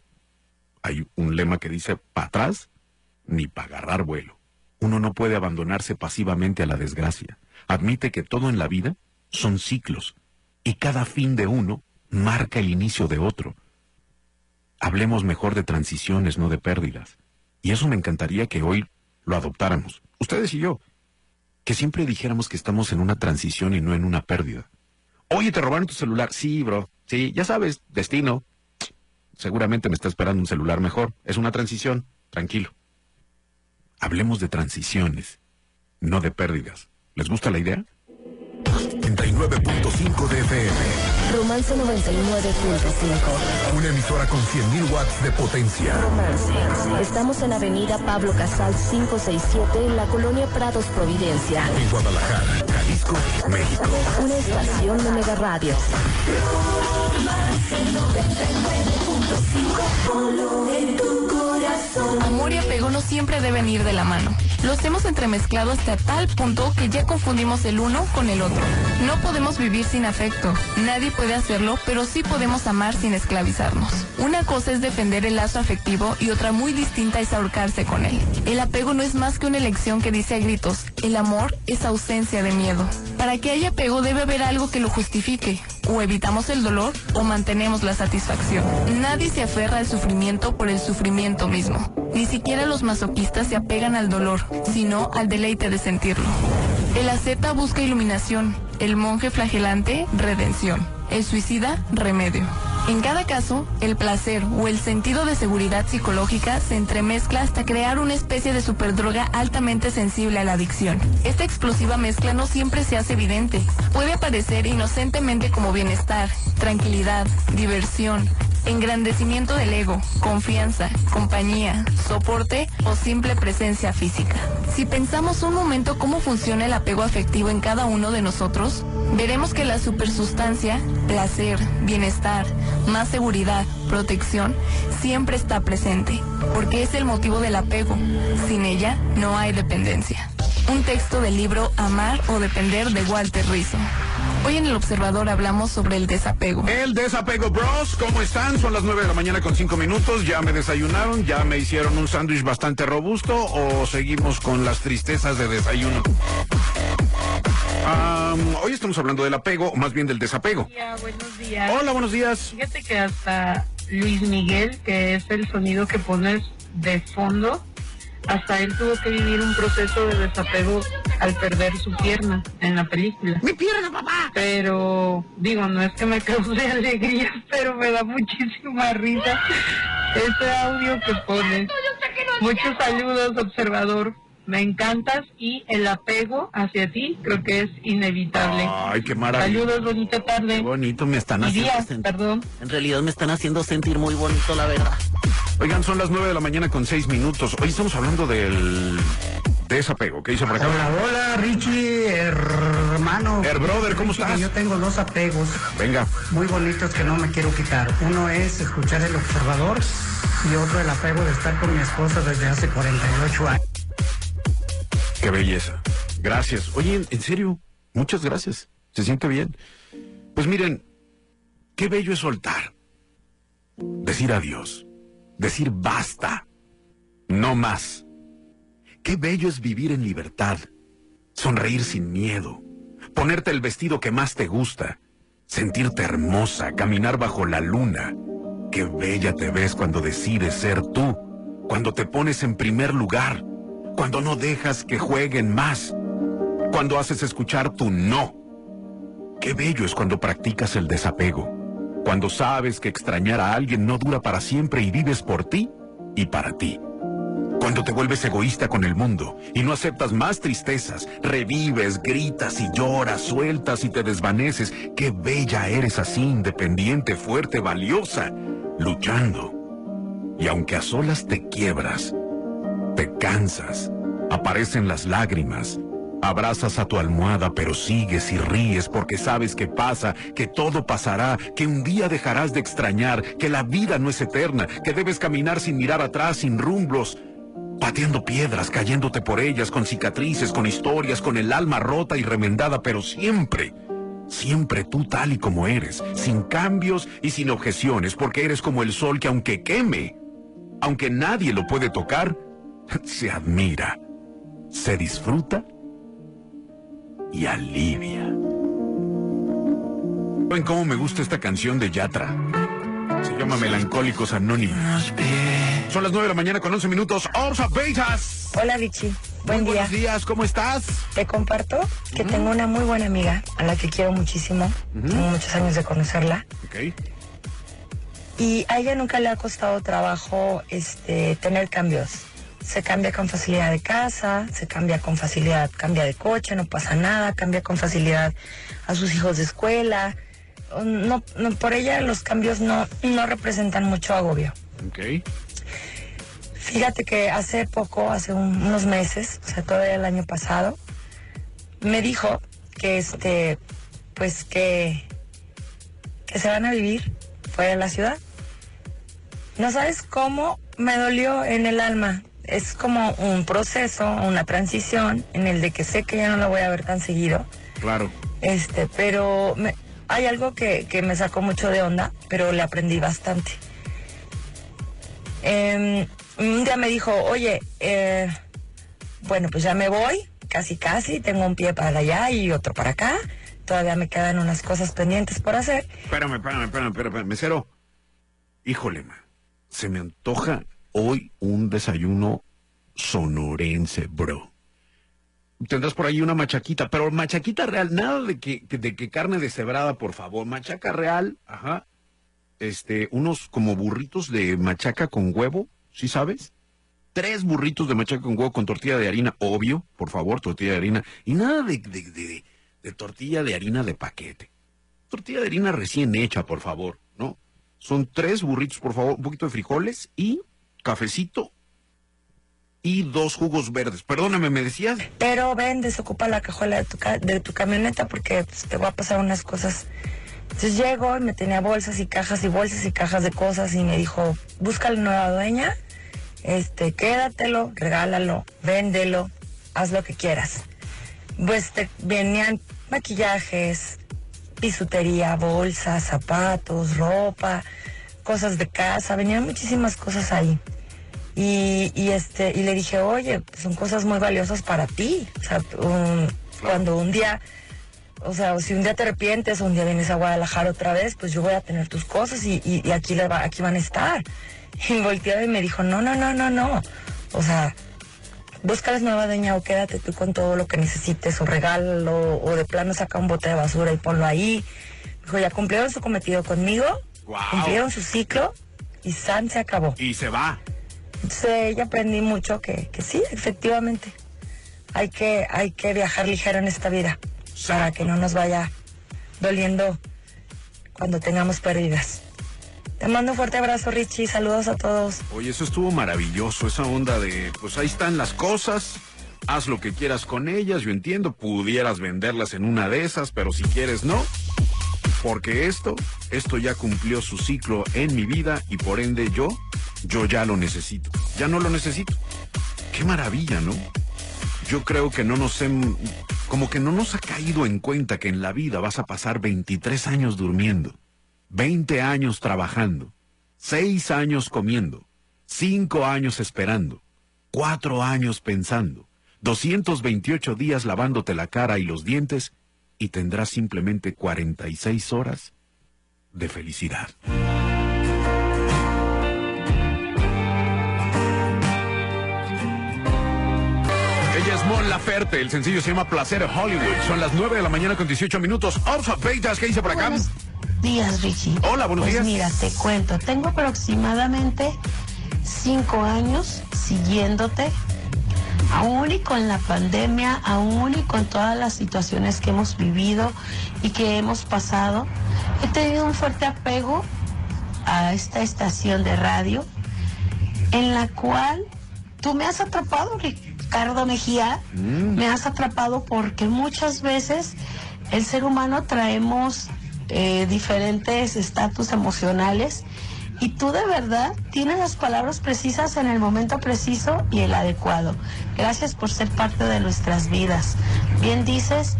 hay un lema que dice, para atrás ni para agarrar vuelo. Uno no puede abandonarse pasivamente a la desgracia. Admite que todo en la vida son ciclos y cada fin de uno marca el inicio de otro. Hablemos mejor de transiciones, no de pérdidas. Y eso me encantaría que hoy lo adoptáramos, ustedes y yo. Que siempre dijéramos que estamos en una transición y no en una pérdida. Oye, te robaron tu celular. Sí, bro. Sí, ya sabes, destino. Seguramente me está esperando un celular mejor. Es una transición. Tranquilo. Hablemos de transiciones, no de pérdidas. ¿Les gusta la idea? 99.5 de FM. Romance 99.5. Una emisora con 100.000 watts de potencia. Romance. Estamos en Avenida Pablo Casal 567 en la colonia Prados Providencia. En Guadalajara, Jalisco, México. Una estación de Mega Radio. Amor y apego no siempre deben ir de la mano. Los hemos entremezclado hasta tal punto que ya confundimos el uno con el otro. No podemos vivir sin afecto. Nadie puede hacerlo, pero sí podemos amar sin esclavizarnos. Una cosa es defender el lazo afectivo y otra muy distinta es ahorcarse con él. El apego no es más que una elección que dice a gritos, el amor es ausencia de miedo. Para que haya apego debe haber algo que lo justifique. O evitamos el dolor o mantenemos la satisfacción. Nadie se aferra al sufrimiento por el sufrimiento mismo. Ni siquiera los masoquistas se apegan al dolor, sino al deleite de sentirlo. El asceta busca iluminación, el monje flagelante, redención. el suicida, remedio. En cada caso, el placer o el sentido de seguridad psicológica se entremezcla hasta crear una especie de superdroga altamente sensible a la adicción. Esta explosiva mezcla no siempre se hace evidente. Puede aparecer inocentemente como bienestar, tranquilidad, diversión, engrandecimiento del ego, confianza, compañía, soporte o simple presencia física. Si pensamos un momento cómo funciona el apego afectivo en cada uno de nosotros, veremos que la supersustancia, placer, bienestar, más seguridad, protección, siempre está presente, porque es el motivo del apego. Sin ella no hay dependencia. Un texto del libro Amar o Depender de Walter Rizzo. Hoy en El Observador hablamos sobre el desapego. El desapego, bros, ¿cómo están? Son las 9 de la mañana con 5 minutos. ¿Ya me desayunaron? ¿Ya me hicieron un sándwich bastante robusto? ¿O seguimos con las tristezas de desayuno? Hoy estamos hablando del apego, o más bien del desapego. Hola, buenos días. Hola, buenos días. Fíjate que hasta Luis Miguel, que es el sonido que pones de fondo, hasta él tuvo que vivir un proceso de desapego al perder su pierna en la película. ¡Mi pierna, papá! Pero, digo, no es que me cause [laughs] alegría, pero me da muchísima risa ese audio que pones. Muchos saludos, observador. Me encantas y el apego hacia ti creo que es inevitable. Ay, qué maravilla. Saludos, bonita tarde. Qué bonito me están haciendo días, sentir. perdón. En realidad me están haciendo sentir muy bonito, la verdad. Oigan, son las 9 de la mañana con 6 minutos. Hoy estamos hablando del desapego. ¿Qué dice por acá? Hola, hola, Richie, hermano. Her brother, ¿cómo estás? Yo tengo dos apegos Venga. muy bonitos que no me quiero quitar. Uno es escuchar el observador y otro el apego de estar con mi esposa desde hace 48 años. Qué belleza. Gracias. Oye, en- serio, muchas gracias. Se siente bien. Pues miren, qué bello es soltar. Decir adiós. Decir basta. No más. Qué bello es vivir en libertad. Sonreír sin miedo. Ponerte el vestido que más te gusta. Sentirte hermosa. Caminar bajo la luna. Qué bella te ves cuando decides ser tú. Cuando te pones en primer lugar. Cuando no dejas que jueguen más. Cuando haces escuchar tu no. Qué bello es cuando practicas el desapego. Cuando sabes que extrañar a alguien no dura para siempre y vives por ti y para ti. Cuando te vuelves egoísta con el mundo y no aceptas más tristezas, revives, gritas y lloras, sueltas y te desvaneces. Qué bella eres así, independiente, fuerte, valiosa, luchando. Y aunque a solas te quiebras, te cansas, aparecen las lágrimas, abrazas a tu almohada pero sigues y ríes porque sabes que pasa, que todo pasará, que un día dejarás de extrañar, que la vida no es eterna, que debes caminar sin mirar atrás, sin rumbos, pateando piedras, cayéndote por ellas, con cicatrices, con historias, con el alma rota y remendada, pero siempre, siempre tú tal y como eres, sin cambios y sin objeciones, porque eres como el sol que aunque queme, aunque nadie lo puede tocar, [laughs] se admira, se disfruta y alivia. ¿Saben cómo me gusta esta canción de Yatra? Se llama Melancólicos Anónimos. Son las 9 de la mañana con 11 minutos. ¡Orsa Beitas! Hola Richie, buen Muy día. buenos días, ¿cómo estás? Te comparto que tengo una muy buena amiga a la que quiero muchísimo. Tengo muchos años de conocerla. Ok. Y a ella nunca le ha costado trabajo este, tener cambios. Se cambia con facilidad de casa, se cambia con facilidad, cambia de coche, no pasa nada, cambia con facilidad a sus hijos de escuela. No, no, por ella los cambios no, no representan mucho agobio. Ok. Fíjate que hace poco, hace un- unos meses, o sea, todavía el año pasado, me dijo que este, pues que, que se van a vivir fuera de la ciudad. No sabes cómo me dolió en el alma. Es como un proceso, una transición en el de que sé que ya no la voy a ver tan seguido. Claro. Este, pero me- hay algo que, que me sacó mucho de onda, pero le aprendí bastante. Em, un día me dijo, oye, eh, bueno, pues ya me voy, casi casi, tengo un pie para allá y otro para acá. Todavía me quedan unas cosas pendientes por hacer. Espérame, espérame, espérame, espérame, mesero. Híjole, ma, se me antoja hoy un desayuno sonorense, bro. tendrás por ahí una machaquita, pero machaquita real, nada de que, de que carne deshebrada, por favor. Machaca real, ajá. Este, unos como burritos de machaca con huevo, ¿sí sabes? Tres burritos de machaca con huevo con tortilla de harina, obvio, por favor, tortilla de harina. Y nada de, de, de, de tortilla de harina de paquete. Tortilla de harina recién hecha, por favor, ¿no? Son tres burritos, por favor, un poquito de frijoles y cafecito y dos jugos verdes. Perdóname, ¿me decías? Pero ven, desocupa la cajuela de tu, ca- de tu camioneta porque pues, te voy a pasar unas cosas. Entonces llego y me tenía bolsas y cajas y bolsas y cajas de cosas y me dijo, busca la nueva dueña, este, quédatelo, regálalo, véndelo, haz lo que quieras. Pues te, venían maquillajes, bisutería, bolsas, zapatos, ropa, cosas de casa, venían muchísimas cosas ahí. Y, y este y le dije, oye, pues son cosas muy valiosas para ti. O sea, cuando un día, o sea, si un día te arrepientes o un día vienes a Guadalajara otra vez, pues yo voy a tener tus cosas y, y- y aquí, le va- aquí van a estar. [laughs] Y volteó y me dijo, no, no, no, no, no. O sea, búscales nueva dueña o quédate tú con todo lo que necesites o regálalo o de plano saca un bote de basura y ponlo ahí. Dijo, ya cumplieron su cometido conmigo, cumplieron su ciclo y San se acabó. Y se va. Entonces ya aprendí mucho que, que sí, efectivamente. Hay que, hay que viajar ligero en esta vida para que no nos vaya doliendo cuando tengamos pérdidas. Te mando un fuerte abrazo, Richie. Saludos a todos. Oye, eso estuvo maravilloso, esa onda de, pues ahí están las cosas, haz lo que quieras con ellas, yo entiendo, pudieras venderlas en una de esas, pero si quieres no, porque esto, esto ya cumplió su ciclo en mi vida y por ende yo, yo ya lo necesito, ya no lo necesito. Qué maravilla, ¿no? Yo creo que no nos hem- como que no nos ha caído en cuenta que en la vida vas a pasar 23 años durmiendo, 20 años trabajando, 6 años comiendo, 5 años esperando, 4 años pensando, 228 días lavándote la cara y los dientes y tendrás simplemente 46 horas de felicidad. Ella es Mon Laferte, el sencillo se llama Placer Hollywood. Son las 9 de la mañana con 18 minutos. Orfa Peitas, ¿qué dice por acá? Buenos días, Richie. Hola, buenos Pues días. Mira, te cuento, tengo aproximadamente cinco años siguiéndote, aún y con la pandemia, aún y con todas las situaciones que hemos vivido y que hemos pasado. He tenido un fuerte apego a esta estación de radio en la cual tú me has atrapado, Ricardo Mejía, me has atrapado porque muchas veces el ser humano traemos eh, diferentes estatus emocionales y tú de verdad tienes las palabras precisas en el momento preciso y el adecuado. Gracias por ser parte de nuestras vidas. Bien dices,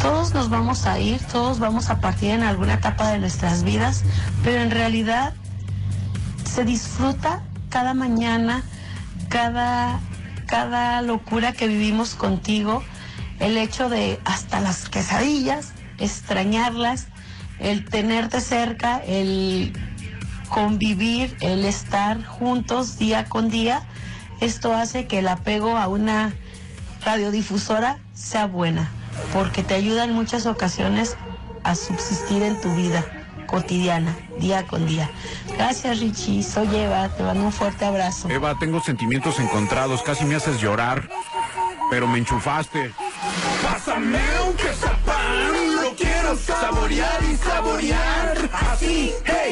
todos nos vamos a ir, todos vamos a partir en alguna etapa de nuestras vidas, pero en realidad se disfruta cada mañana, cada, cada locura que vivimos contigo, el hecho de hasta las quesadillas, extrañarlas, el tenerte cerca, el convivir, el estar juntos día con día, esto hace que el apego a una radiodifusora sea buena, porque te ayuda en muchas ocasiones a subsistir en tu vida cotidiana, día con día. Gracias Richie, soy Eva, te mando un fuerte abrazo. Eva, tengo sentimientos encontrados, casi me haces llorar, pero me enchufaste. Pásame un quesapán, lo quiero saborear y saborear. Así, hey,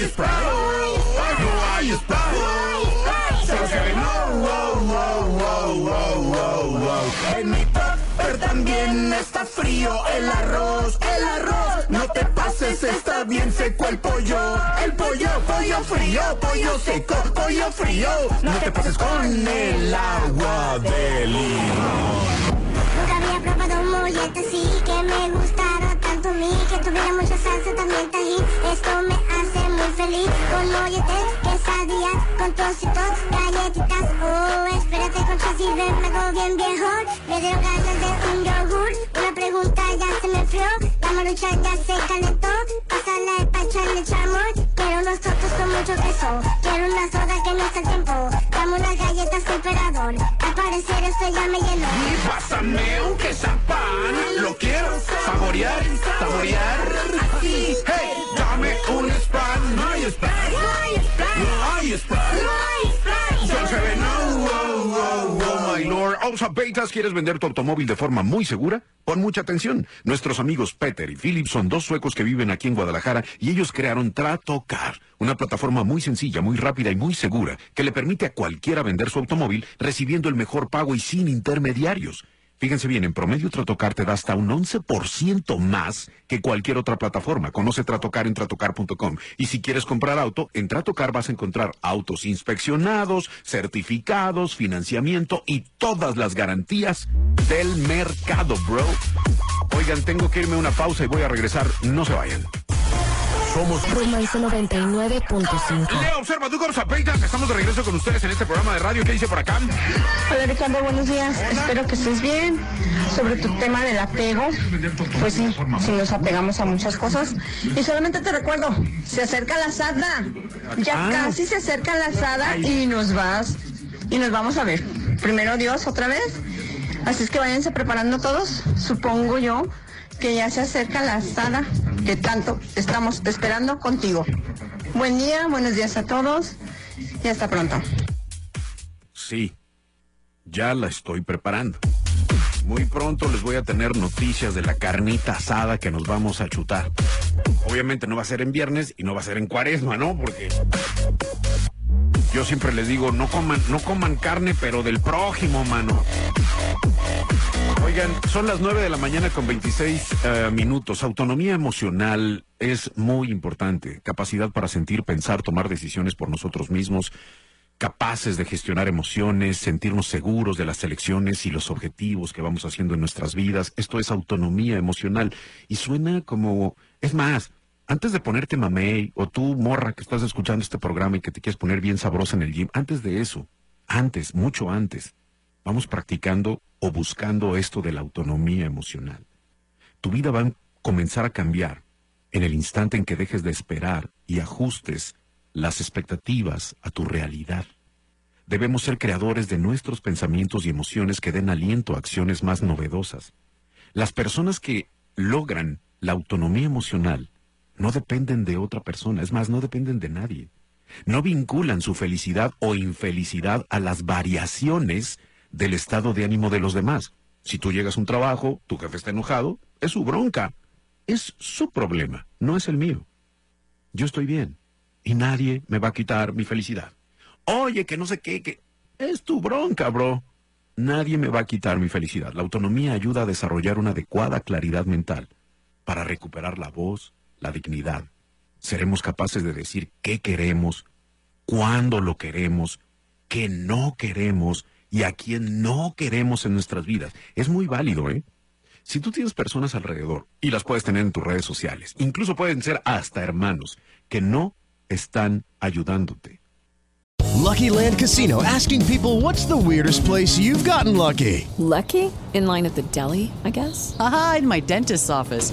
Sprite. No hay Sprite, no hay Sprite. Solo se ve, wow, wow, wow, wow, wow, wow. En mi topper también está frío el arroz, el arroz. No te pases, está bien seco el pollo. El pollo, pollo frío, pollo seco, pollo frío. No te pases con el agua de limón. Nunca había probado un mollete así que me gustara tanto a mí Que tuviera mucha salsa, también tajín Esto me hace muy feliz Con molletes, quesadillas, con trocitos, galletitas Oh, espérate con chasis, me hago bien viejo Me dieron ganas de un yogur Una pregunta ya se me enfrió La marucha ya se calentó Pásala de pacho en el chamor Quiero unos totos con mucho queso. Quiero una soda que no está el tiempo. Dame unas galletas temperador. Al parecer esto ya me llenó. Y pásame un quesapán, lo quiero saborear, saborear. Así, hey, dame un spam, hay spam, no hay spam, no hay spam, no oh, oh, oh, my lord. Osa Beitas, ¿quieres vender tu automóvil de forma muy segura? Pon mucha atención. Nuestros amigos Peter y Philip son dos suecos que viven aquí en Guadalajara y ellos crearon Tratocar, una plataforma muy sencilla, muy rápida y muy segura que le permite a cualquiera vender su automóvil recibiendo el mejor pago y sin intermediarios. Fíjense bien, en promedio Tratocar te da hasta un 11% más que cualquier otra plataforma. Conoce Tratocar en tratocar.com. Y si quieres comprar auto, en Tratocar vas a encontrar autos inspeccionados, certificados, financiamiento y todas las garantías del mercado, bro. Oigan, tengo que irme a una pausa y voy a regresar. No se vayan. Somos Romance 99.5. Leo, observa, tú con Zapeitas. Estamos de regreso con ustedes en este programa de radio. ¿Qué dice por acá? Hola Ricardo, buenos días. Espero que estés bien. Sobre tu tema del apego, pues sí, sí nos apegamos a muchas cosas. Y solamente te recuerdo, se acerca la asada. Ya Ah. casi se acerca la asada y nos vas y nos vamos a ver. Primero Dios otra vez. Así es que váyanse preparando todos. Supongo yo que ya se acerca la asada que tanto estamos esperando contigo. Buen día, buenos días a todos y hasta pronto. Sí, ya la estoy preparando. Muy pronto les voy a tener noticias de la carnita asada que nos vamos a chutar. Obviamente no va a ser en viernes y no va a ser en cuaresma, ¿no? Porque yo siempre les digo, no coman, no coman carne, pero del prójimo, mano. Son las 9 de la mañana con 26 eh, minutos. Autonomía emocional es muy importante. Capacidad para sentir, pensar, tomar decisiones por nosotros mismos. Capaces de gestionar emociones, sentirnos seguros de las elecciones y los objetivos que vamos haciendo en nuestras vidas. Esto es autonomía emocional. Y suena como, es más, antes de ponerte mamey o tú morra que estás escuchando este programa y que te quieres poner bien sabrosa en el gym, antes de eso, antes, mucho antes, vamos practicando o buscando esto de la autonomía emocional. Tu vida va a comenzar a cambiar en el instante en que dejes de esperar y ajustes las expectativas a tu realidad. Debemos ser creadores de nuestros pensamientos y emociones que den aliento a acciones más novedosas. Las personas que logran la autonomía emocional no dependen de otra persona, es más, no dependen de nadie. No vinculan su felicidad o infelicidad a las variaciones del estado de ánimo de los demás. Si tú llegas a un trabajo, tu jefe está enojado, es su bronca. Es su problema, no es el mío. Yo estoy bien y nadie me va a quitar mi felicidad. Oye, que no sé qué, que es tu bronca, bro. Nadie me va a quitar mi felicidad. La autonomía ayuda a desarrollar una adecuada claridad mental para recuperar la voz, la dignidad. Seremos capaces de decir qué queremos, cuándo lo queremos, qué no queremos y a quién no queremos en nuestras vidas. Es muy válido, ¿eh? Si tú tienes personas alrededor y las puedes tener en tus redes sociales, incluso pueden ser hasta hermanos, que no están ayudándote. Lucky Land Casino asking people what's the weirdest place you've gotten lucky? Lucky? In line at the deli, I guess? Aha, in my dentist's office.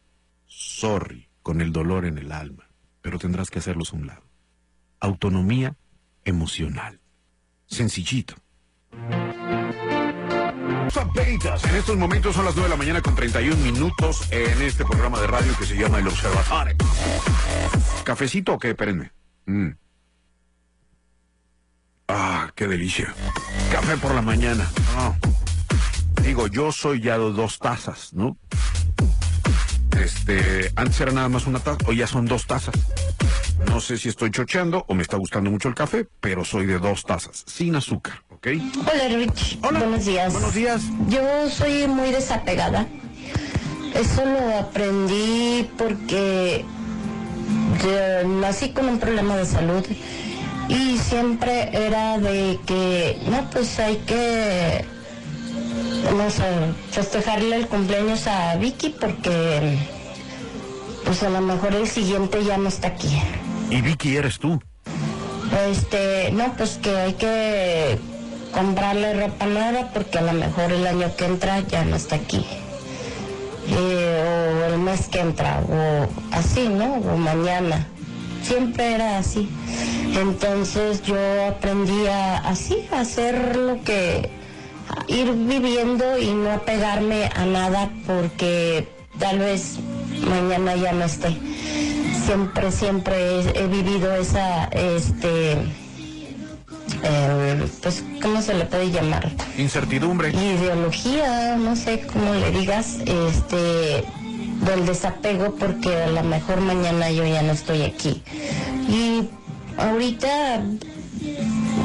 Sorry, con el dolor en el alma, pero tendrás que hacerlos a un lado. Autonomía emocional. Sencillito. Zapeitas. En estos momentos son las 9 de la mañana con 31 minutos en este programa de radio que se llama El Observatorio. ¿Cafecito o qué? Espérenme. Mm. qué delicia. Café por la mañana. Digo, yo soy ya dos tazas, ¿no? Este, antes era nada más una taza, hoy ya son dos tazas. No sé si estoy chocheando o me está gustando mucho el café, pero soy de dos tazas, sin azúcar, ¿ok? Hola Rich, buenos días. Buenos días. Yo soy muy desapegada. Eso lo aprendí porque yo nací con un problema de salud y siempre era de que, no, pues hay que, no sé, festejarle el cumpleaños a Vicky porque, pues a lo mejor el siguiente ya no está aquí. ¿Y Vicky eres tú? Este, no, pues que hay que comprarle ropa nueva porque a lo mejor el año que entra ya no está aquí. Eh, o el mes que entra, o así, ¿no? O mañana. Siempre era así. Entonces yo aprendí a, así, a hacer lo que, a ir viviendo y no apegarme a nada porque tal vez mañana ya no esté. Siempre, siempre he, he vivido esa, este, eh, pues, ¿cómo se le puede llamar? Incertidumbre. Ideología, no sé cómo le digas, este, del desapego porque a lo mejor mañana yo ya no estoy aquí. Y ahorita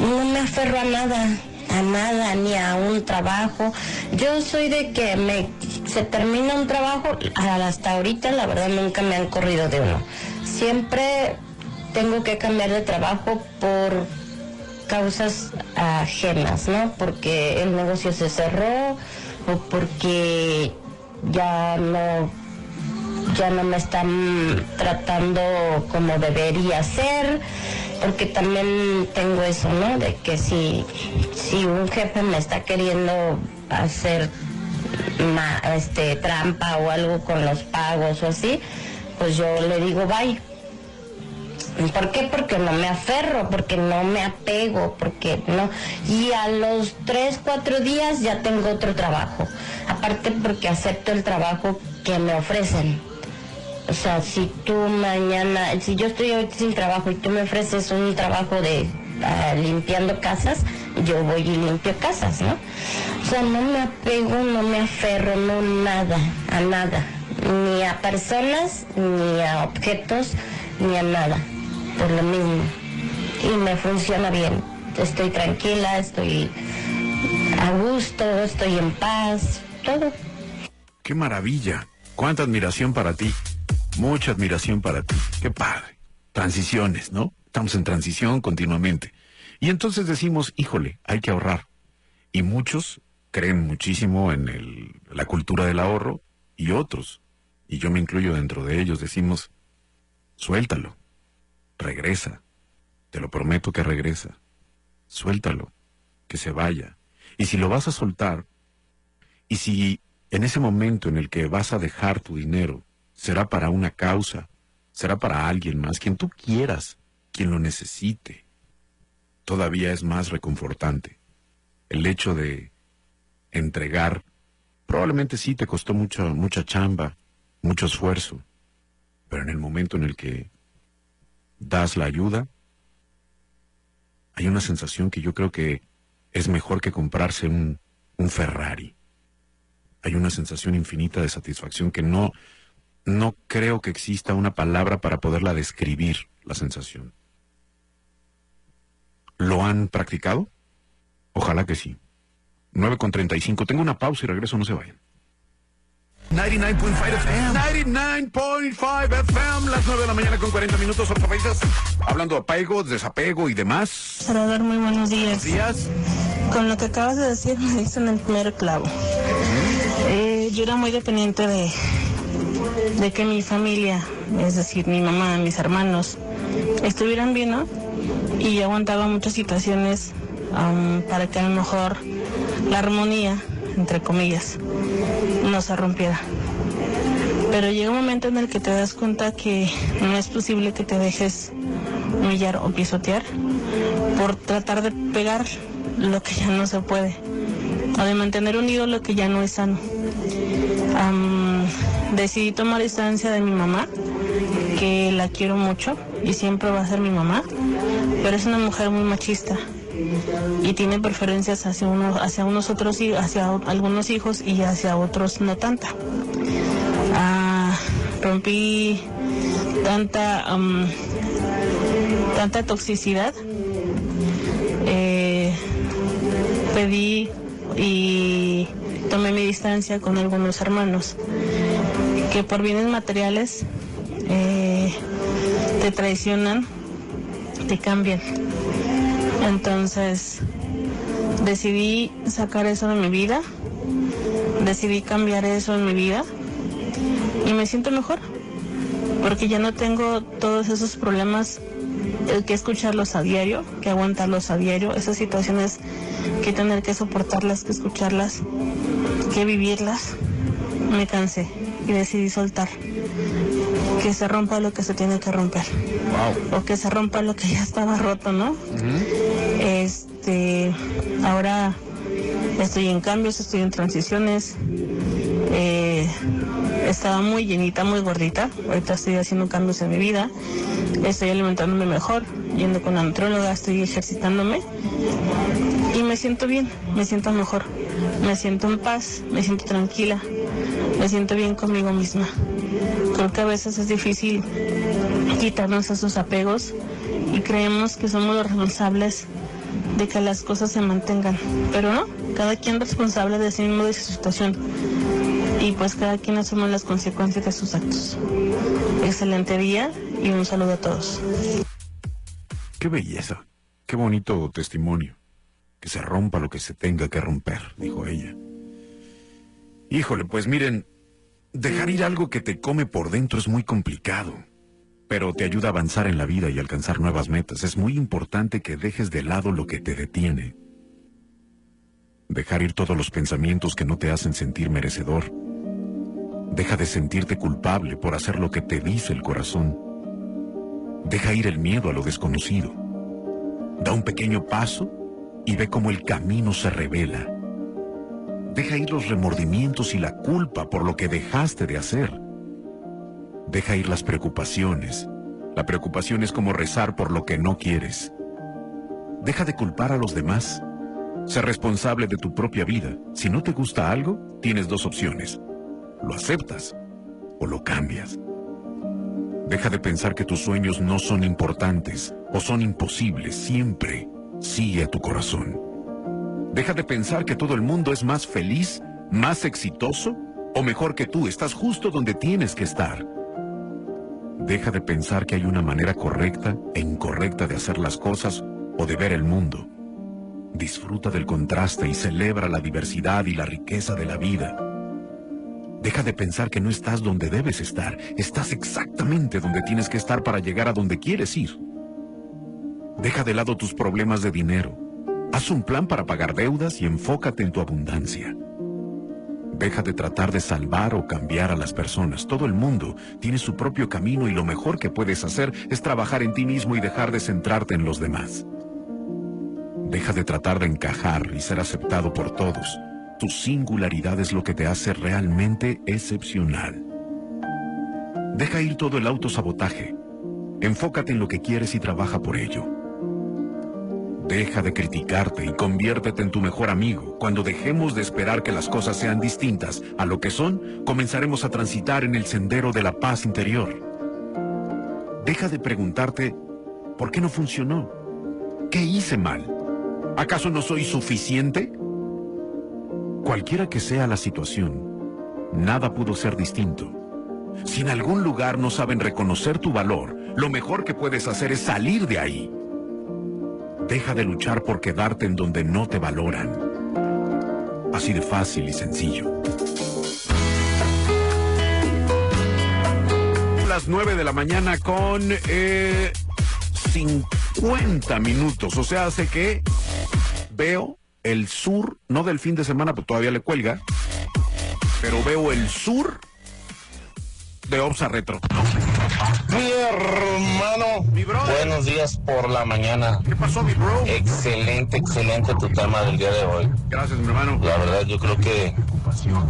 no me aferro a nada, a nada, ni a un trabajo. Yo soy de que me se termina un trabajo, hasta ahorita la verdad nunca me han corrido de uno. Siempre tengo que cambiar de trabajo por causas ajenas, ¿no? Porque el negocio se cerró o porque ya no ya no me están tratando como debería ser, porque también tengo eso, ¿no? De que si, si un jefe me está queriendo hacer este, trampa o algo con los pagos o así, pues yo le digo bye. ¿Por qué? Porque no me aferro, porque no me apego, porque no. Y a los tres, cuatro días ya tengo otro trabajo. Aparte porque acepto el trabajo que me ofrecen. O sea, si tú mañana, si yo estoy hoy sin trabajo y tú me ofreces un trabajo de ah, limpiando casas, yo voy y limpio casas, ¿no? O sea, no me apego, no me aferro, no nada, a nada. Ni a personas, ni a objetos, ni a nada. Por lo mismo. Y me funciona bien. Estoy tranquila, estoy a gusto, estoy en paz, todo. Qué maravilla. Cuánta admiración para ti. Mucha admiración para ti. Qué padre. Transiciones, ¿no? Estamos en transición continuamente. Y entonces decimos, híjole, hay que ahorrar. Y muchos creen muchísimo en el- la cultura del ahorro y otros, y yo me incluyo dentro de ellos, decimos, suéltalo, regresa, te lo prometo que regresa, suéltalo, que se vaya. Y si lo vas a soltar, y si en ese momento en el que vas a dejar tu dinero será para una causa, será para alguien más, quien tú quieras, quien lo necesite, todavía es más reconfortante. El hecho de entregar, probablemente sí te costó mucha, mucha chamba, mucho esfuerzo, pero en el momento en el que das la ayuda, hay una sensación que yo creo que es mejor que comprarse un, un Ferrari. Hay una sensación infinita de satisfacción que no, no creo que exista una palabra para poderla describir, la sensación. ¿Lo han practicado? Ojalá que sí. 9 con 35. Tengo una pausa y regreso, no se vayan. 99.5 FM. 99.5 FM. Las 9 de la mañana con 40 minutos. Otra vez. Hablando de apego, desapego y demás. Salvador, muy buenos días. días. Con lo que acabas de decir, me diste en el primer clavo. Eh, yo era muy dependiente de, de que mi familia, es decir, mi mamá, mis hermanos, estuvieran bien, ¿no? Y aguantaba muchas situaciones para que a lo mejor la armonía, entre comillas, no se rompiera. Pero llega un momento en el que te das cuenta que no es posible que te dejes humillar o pisotear por tratar de pegar lo que ya no se puede o de mantener unido lo que ya no es sano. Decidí tomar distancia de mi mamá, que la quiero mucho y siempre va a ser mi mamá, pero es una mujer muy machista y tiene preferencias hacia uno, hacia unos otros hacia algunos hijos y hacia otros no tanta. Ah, rompí tanta tanta toxicidad. Eh, pedí y tomé mi distancia con algunos hermanos que por bienes materiales eh, te traicionan, te cambian. Entonces decidí sacar eso de mi vida, decidí cambiar eso en mi vida y me siento mejor porque ya no tengo todos esos problemas el que escucharlos a diario, que aguantarlos a diario, esas situaciones que tener que soportarlas, que escucharlas, que vivirlas, me cansé y decidí soltar. Que se rompa lo que se tiene que romper. O que se rompa lo que ya estaba roto, ¿no? Este, ahora estoy en cambios, estoy en transiciones. Eh, estaba muy llenita, muy gordita. Ahorita estoy haciendo cambios en mi vida. Estoy alimentándome mejor, yendo con la nutróloga, estoy ejercitándome. Y me siento bien, me siento mejor. Me siento en paz, me siento tranquila, me siento bien conmigo misma. Creo que a veces es difícil quitarnos esos apegos y creemos que somos los responsables de que las cosas se mantengan. Pero no, cada quien es responsable de sí mismo de su situación y pues cada quien asume las consecuencias de sus actos. Excelente día y un saludo a todos. Qué belleza, qué bonito testimonio. Que se rompa lo que se tenga que romper, dijo ella. Híjole, pues miren, dejar ir algo que te come por dentro es muy complicado, pero te ayuda a avanzar en la vida y alcanzar nuevas metas. Es muy importante que dejes de lado lo que te detiene. Dejar ir todos los pensamientos que no te hacen sentir merecedor Deja de sentirte culpable por hacer lo que te dice el corazón. Deja ir el miedo a lo desconocido. Da un pequeño paso y ve cómo el camino se revela. Deja ir los remordimientos y la culpa por lo que dejaste de hacer. Deja ir las preocupaciones. La preocupación es como rezar por lo que no quieres. Deja de culpar a los demás. Sé responsable de tu propia vida. Si no te gusta algo, tienes dos opciones lo aceptas o lo cambias. Deja de pensar que tus sueños no son importantes o son imposibles. Siempre sigue a tu corazón. Deja de pensar que todo el mundo es más feliz, más exitoso o mejor que tú. Estás justo donde tienes que estar. Deja de pensar que hay una manera correcta e incorrecta de hacer las cosas o de ver el mundo. Disfruta del contraste y celebra la diversidad y la riqueza de la vida. Deja de pensar que no estás donde debes estar. Estás exactamente donde tienes que estar para llegar a donde quieres ir. Deja de lado tus problemas de dinero. Haz un plan para pagar deudas y enfócate en tu abundancia. Deja de tratar de salvar o cambiar a las personas. Todo el mundo tiene su propio camino y lo mejor que puedes hacer es trabajar en ti mismo y dejar de centrarte en los demás. Deja de tratar de encajar y ser aceptado por todos. Tu singularidad es lo que te hace realmente excepcional. Deja ir todo el autosabotaje. Enfócate en lo que quieres y trabaja por ello. Deja de criticarte y conviértete en tu mejor amigo. Cuando dejemos de esperar que las cosas sean distintas a lo que son, comenzaremos a transitar en el sendero de la paz interior. Deja de preguntarte, ¿por qué no funcionó? ¿Qué hice mal? ¿Acaso no soy suficiente? Cualquiera que sea la situación, nada pudo ser distinto. Si en algún lugar no saben reconocer tu valor, lo mejor que puedes hacer es salir de ahí. Deja de luchar por quedarte en donde no te valoran. Así de fácil y sencillo. Las 9 de la mañana con 50 eh, minutos. O sea, hace que veo el sur, no del fin de semana, pues todavía le cuelga, pero veo el sur de Obsa Retro. Mi hermano, buenos días por la mañana. ¿Qué pasó, mi bro? Excelente, excelente tu tema del día de hoy. Gracias, mi hermano. La verdad, yo creo que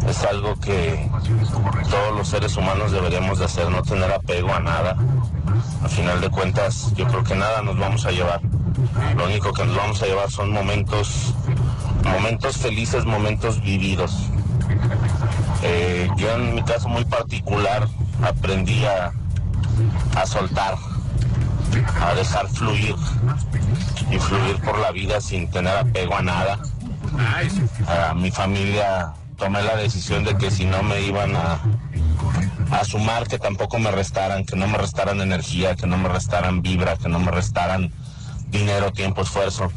es algo que todos los seres humanos deberíamos de hacer, no tener apego a nada. Al final de cuentas, yo creo que nada nos vamos a llevar Lo único que nos vamos a llevar son momentos, momentos felices, momentos vividos. Eh, yo en mi caso muy particular aprendí a, a soltar, a dejar fluir y fluir por la vida sin tener apego a nada. A mi familia tomé la decisión de que si no me iban a, a sumar, que tampoco me restaran, que no me restaran energía, que no me restaran vibra, que no me restaran dinero, tiempo, esfuerzo.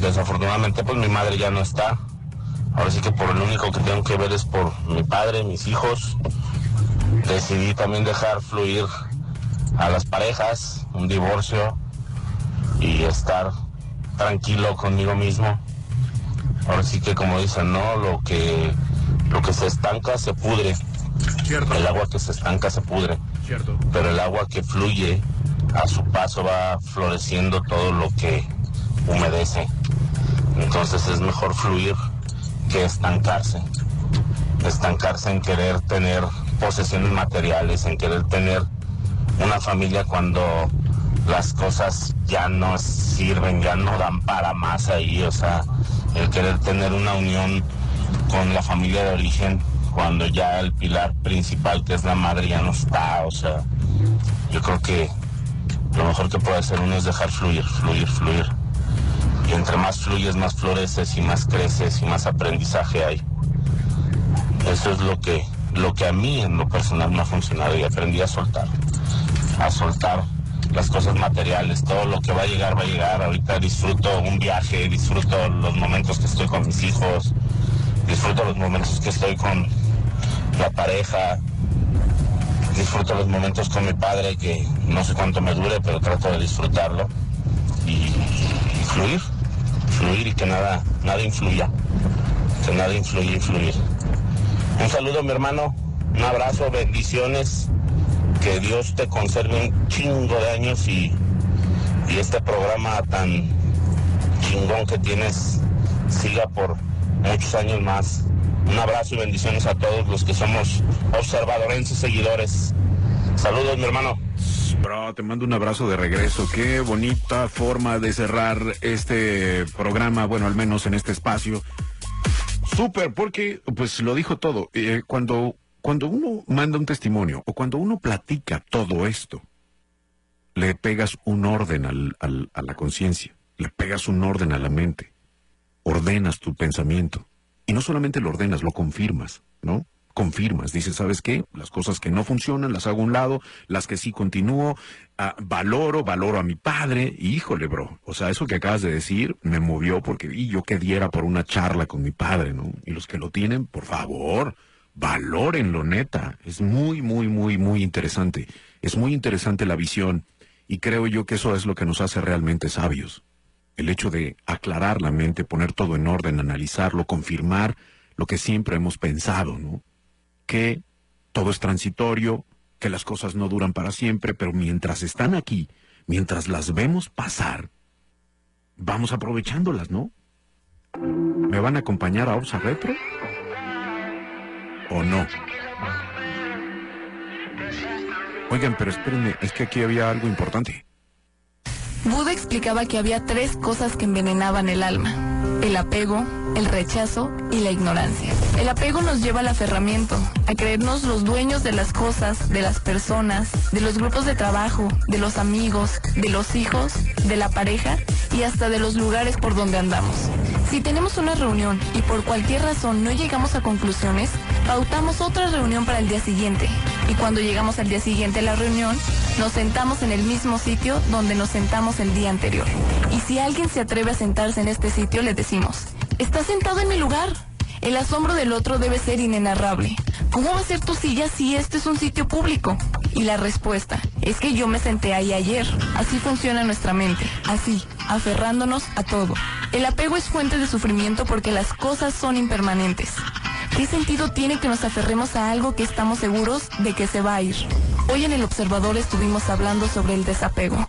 Desafortunadamente pues mi madre ya no está. Ahora sí que por lo único que tengo que ver es por mi padre, mis hijos. Decidí también dejar fluir a las parejas, un divorcio y estar tranquilo conmigo mismo. Ahora sí que como dicen, no, lo que lo que se estanca se pudre. El agua que se estanca se pudre. Cierto. Pero el agua que fluye a su paso va floreciendo todo lo que humedece. Entonces es mejor fluir que estancarse. Estancarse en querer tener posesiones materiales, en querer tener una familia cuando las cosas ya no sirven, ya no dan para más ahí, o sea, el querer tener una unión con la familia de origen cuando ya el pilar principal que es la madre ya no está, o sea, yo creo que lo mejor que puede hacer uno es dejar fluir, fluir, fluir. Y entre más fluyes, más floreces y más creces y más aprendizaje hay. Eso es lo que, lo que a mí en lo personal me ha funcionado y aprendí a soltar. A soltar las cosas materiales, todo lo que va a llegar, va a llegar. Ahorita disfruto un viaje, disfruto los momentos que estoy con mis hijos, disfruto los momentos que estoy con la pareja, disfruto los momentos con mi padre, que no sé cuánto me dure, pero trato de disfrutarlo y, fluir, fluir y que nada, nada influya, que nada influya y fluir. Un saludo mi hermano, un abrazo, bendiciones, que Dios te conserve un chingo de años y, y este programa tan chingón que tienes siga por muchos años más. Un abrazo y bendiciones a todos los que somos observadorenses seguidores. Saludos, mi hermano. Bro, te mando un abrazo de regreso. Qué bonita forma de cerrar este programa, bueno, al menos en este espacio. Súper, porque pues lo dijo todo. Eh, cuando, cuando uno manda un testimonio o cuando uno platica todo esto, le pegas un orden al, al, a la conciencia, le pegas un orden a la mente, ordenas tu pensamiento. Y no solamente lo ordenas, lo confirmas, ¿no? Confirmas, dices, ¿sabes qué? Las cosas que no funcionan las hago a un lado, las que sí continúo, ah, valoro, valoro a mi padre, híjole, bro. O sea, eso que acabas de decir me movió porque y yo que diera por una charla con mi padre, ¿no? Y los que lo tienen, por favor, valórenlo, neta. Es muy, muy, muy, muy interesante. Es muy interesante la visión, y creo yo que eso es lo que nos hace realmente sabios el hecho de aclarar la mente, poner todo en orden, analizarlo, confirmar lo que siempre hemos pensado, ¿no? Que todo es transitorio, que las cosas no duran para siempre, pero mientras están aquí, mientras las vemos pasar, vamos aprovechándolas, ¿no? ¿Me van a acompañar a Orsa Retro? ¿O no? Oigan, pero espérenme, es que aquí había algo importante. Buda explicaba que había tres cosas que envenenaban el alma. El apego, el rechazo y la ignorancia. El apego nos lleva al aferramiento, a creernos los dueños de las cosas, de las personas, de los grupos de trabajo, de los amigos, de los hijos, de la pareja y hasta de los lugares por donde andamos. Si tenemos una reunión y por cualquier razón no llegamos a conclusiones, pautamos otra reunión para el día siguiente. Y cuando llegamos al día siguiente a la reunión, nos sentamos en el mismo sitio donde nos sentamos el día anterior. Y si alguien se atreve a sentarse en este sitio, le decimos, ¿estás sentado en mi lugar? El asombro del otro debe ser inenarrable. ¿Cómo va a ser tu silla si este es un sitio público? Y la respuesta es que yo me senté ahí ayer. Así funciona nuestra mente, así, aferrándonos a todo. El apego es fuente de sufrimiento porque las cosas son impermanentes. ¿Qué sentido tiene que nos aferremos a algo que estamos seguros de que se va a ir? Hoy en El Observador estuvimos hablando sobre el desapego.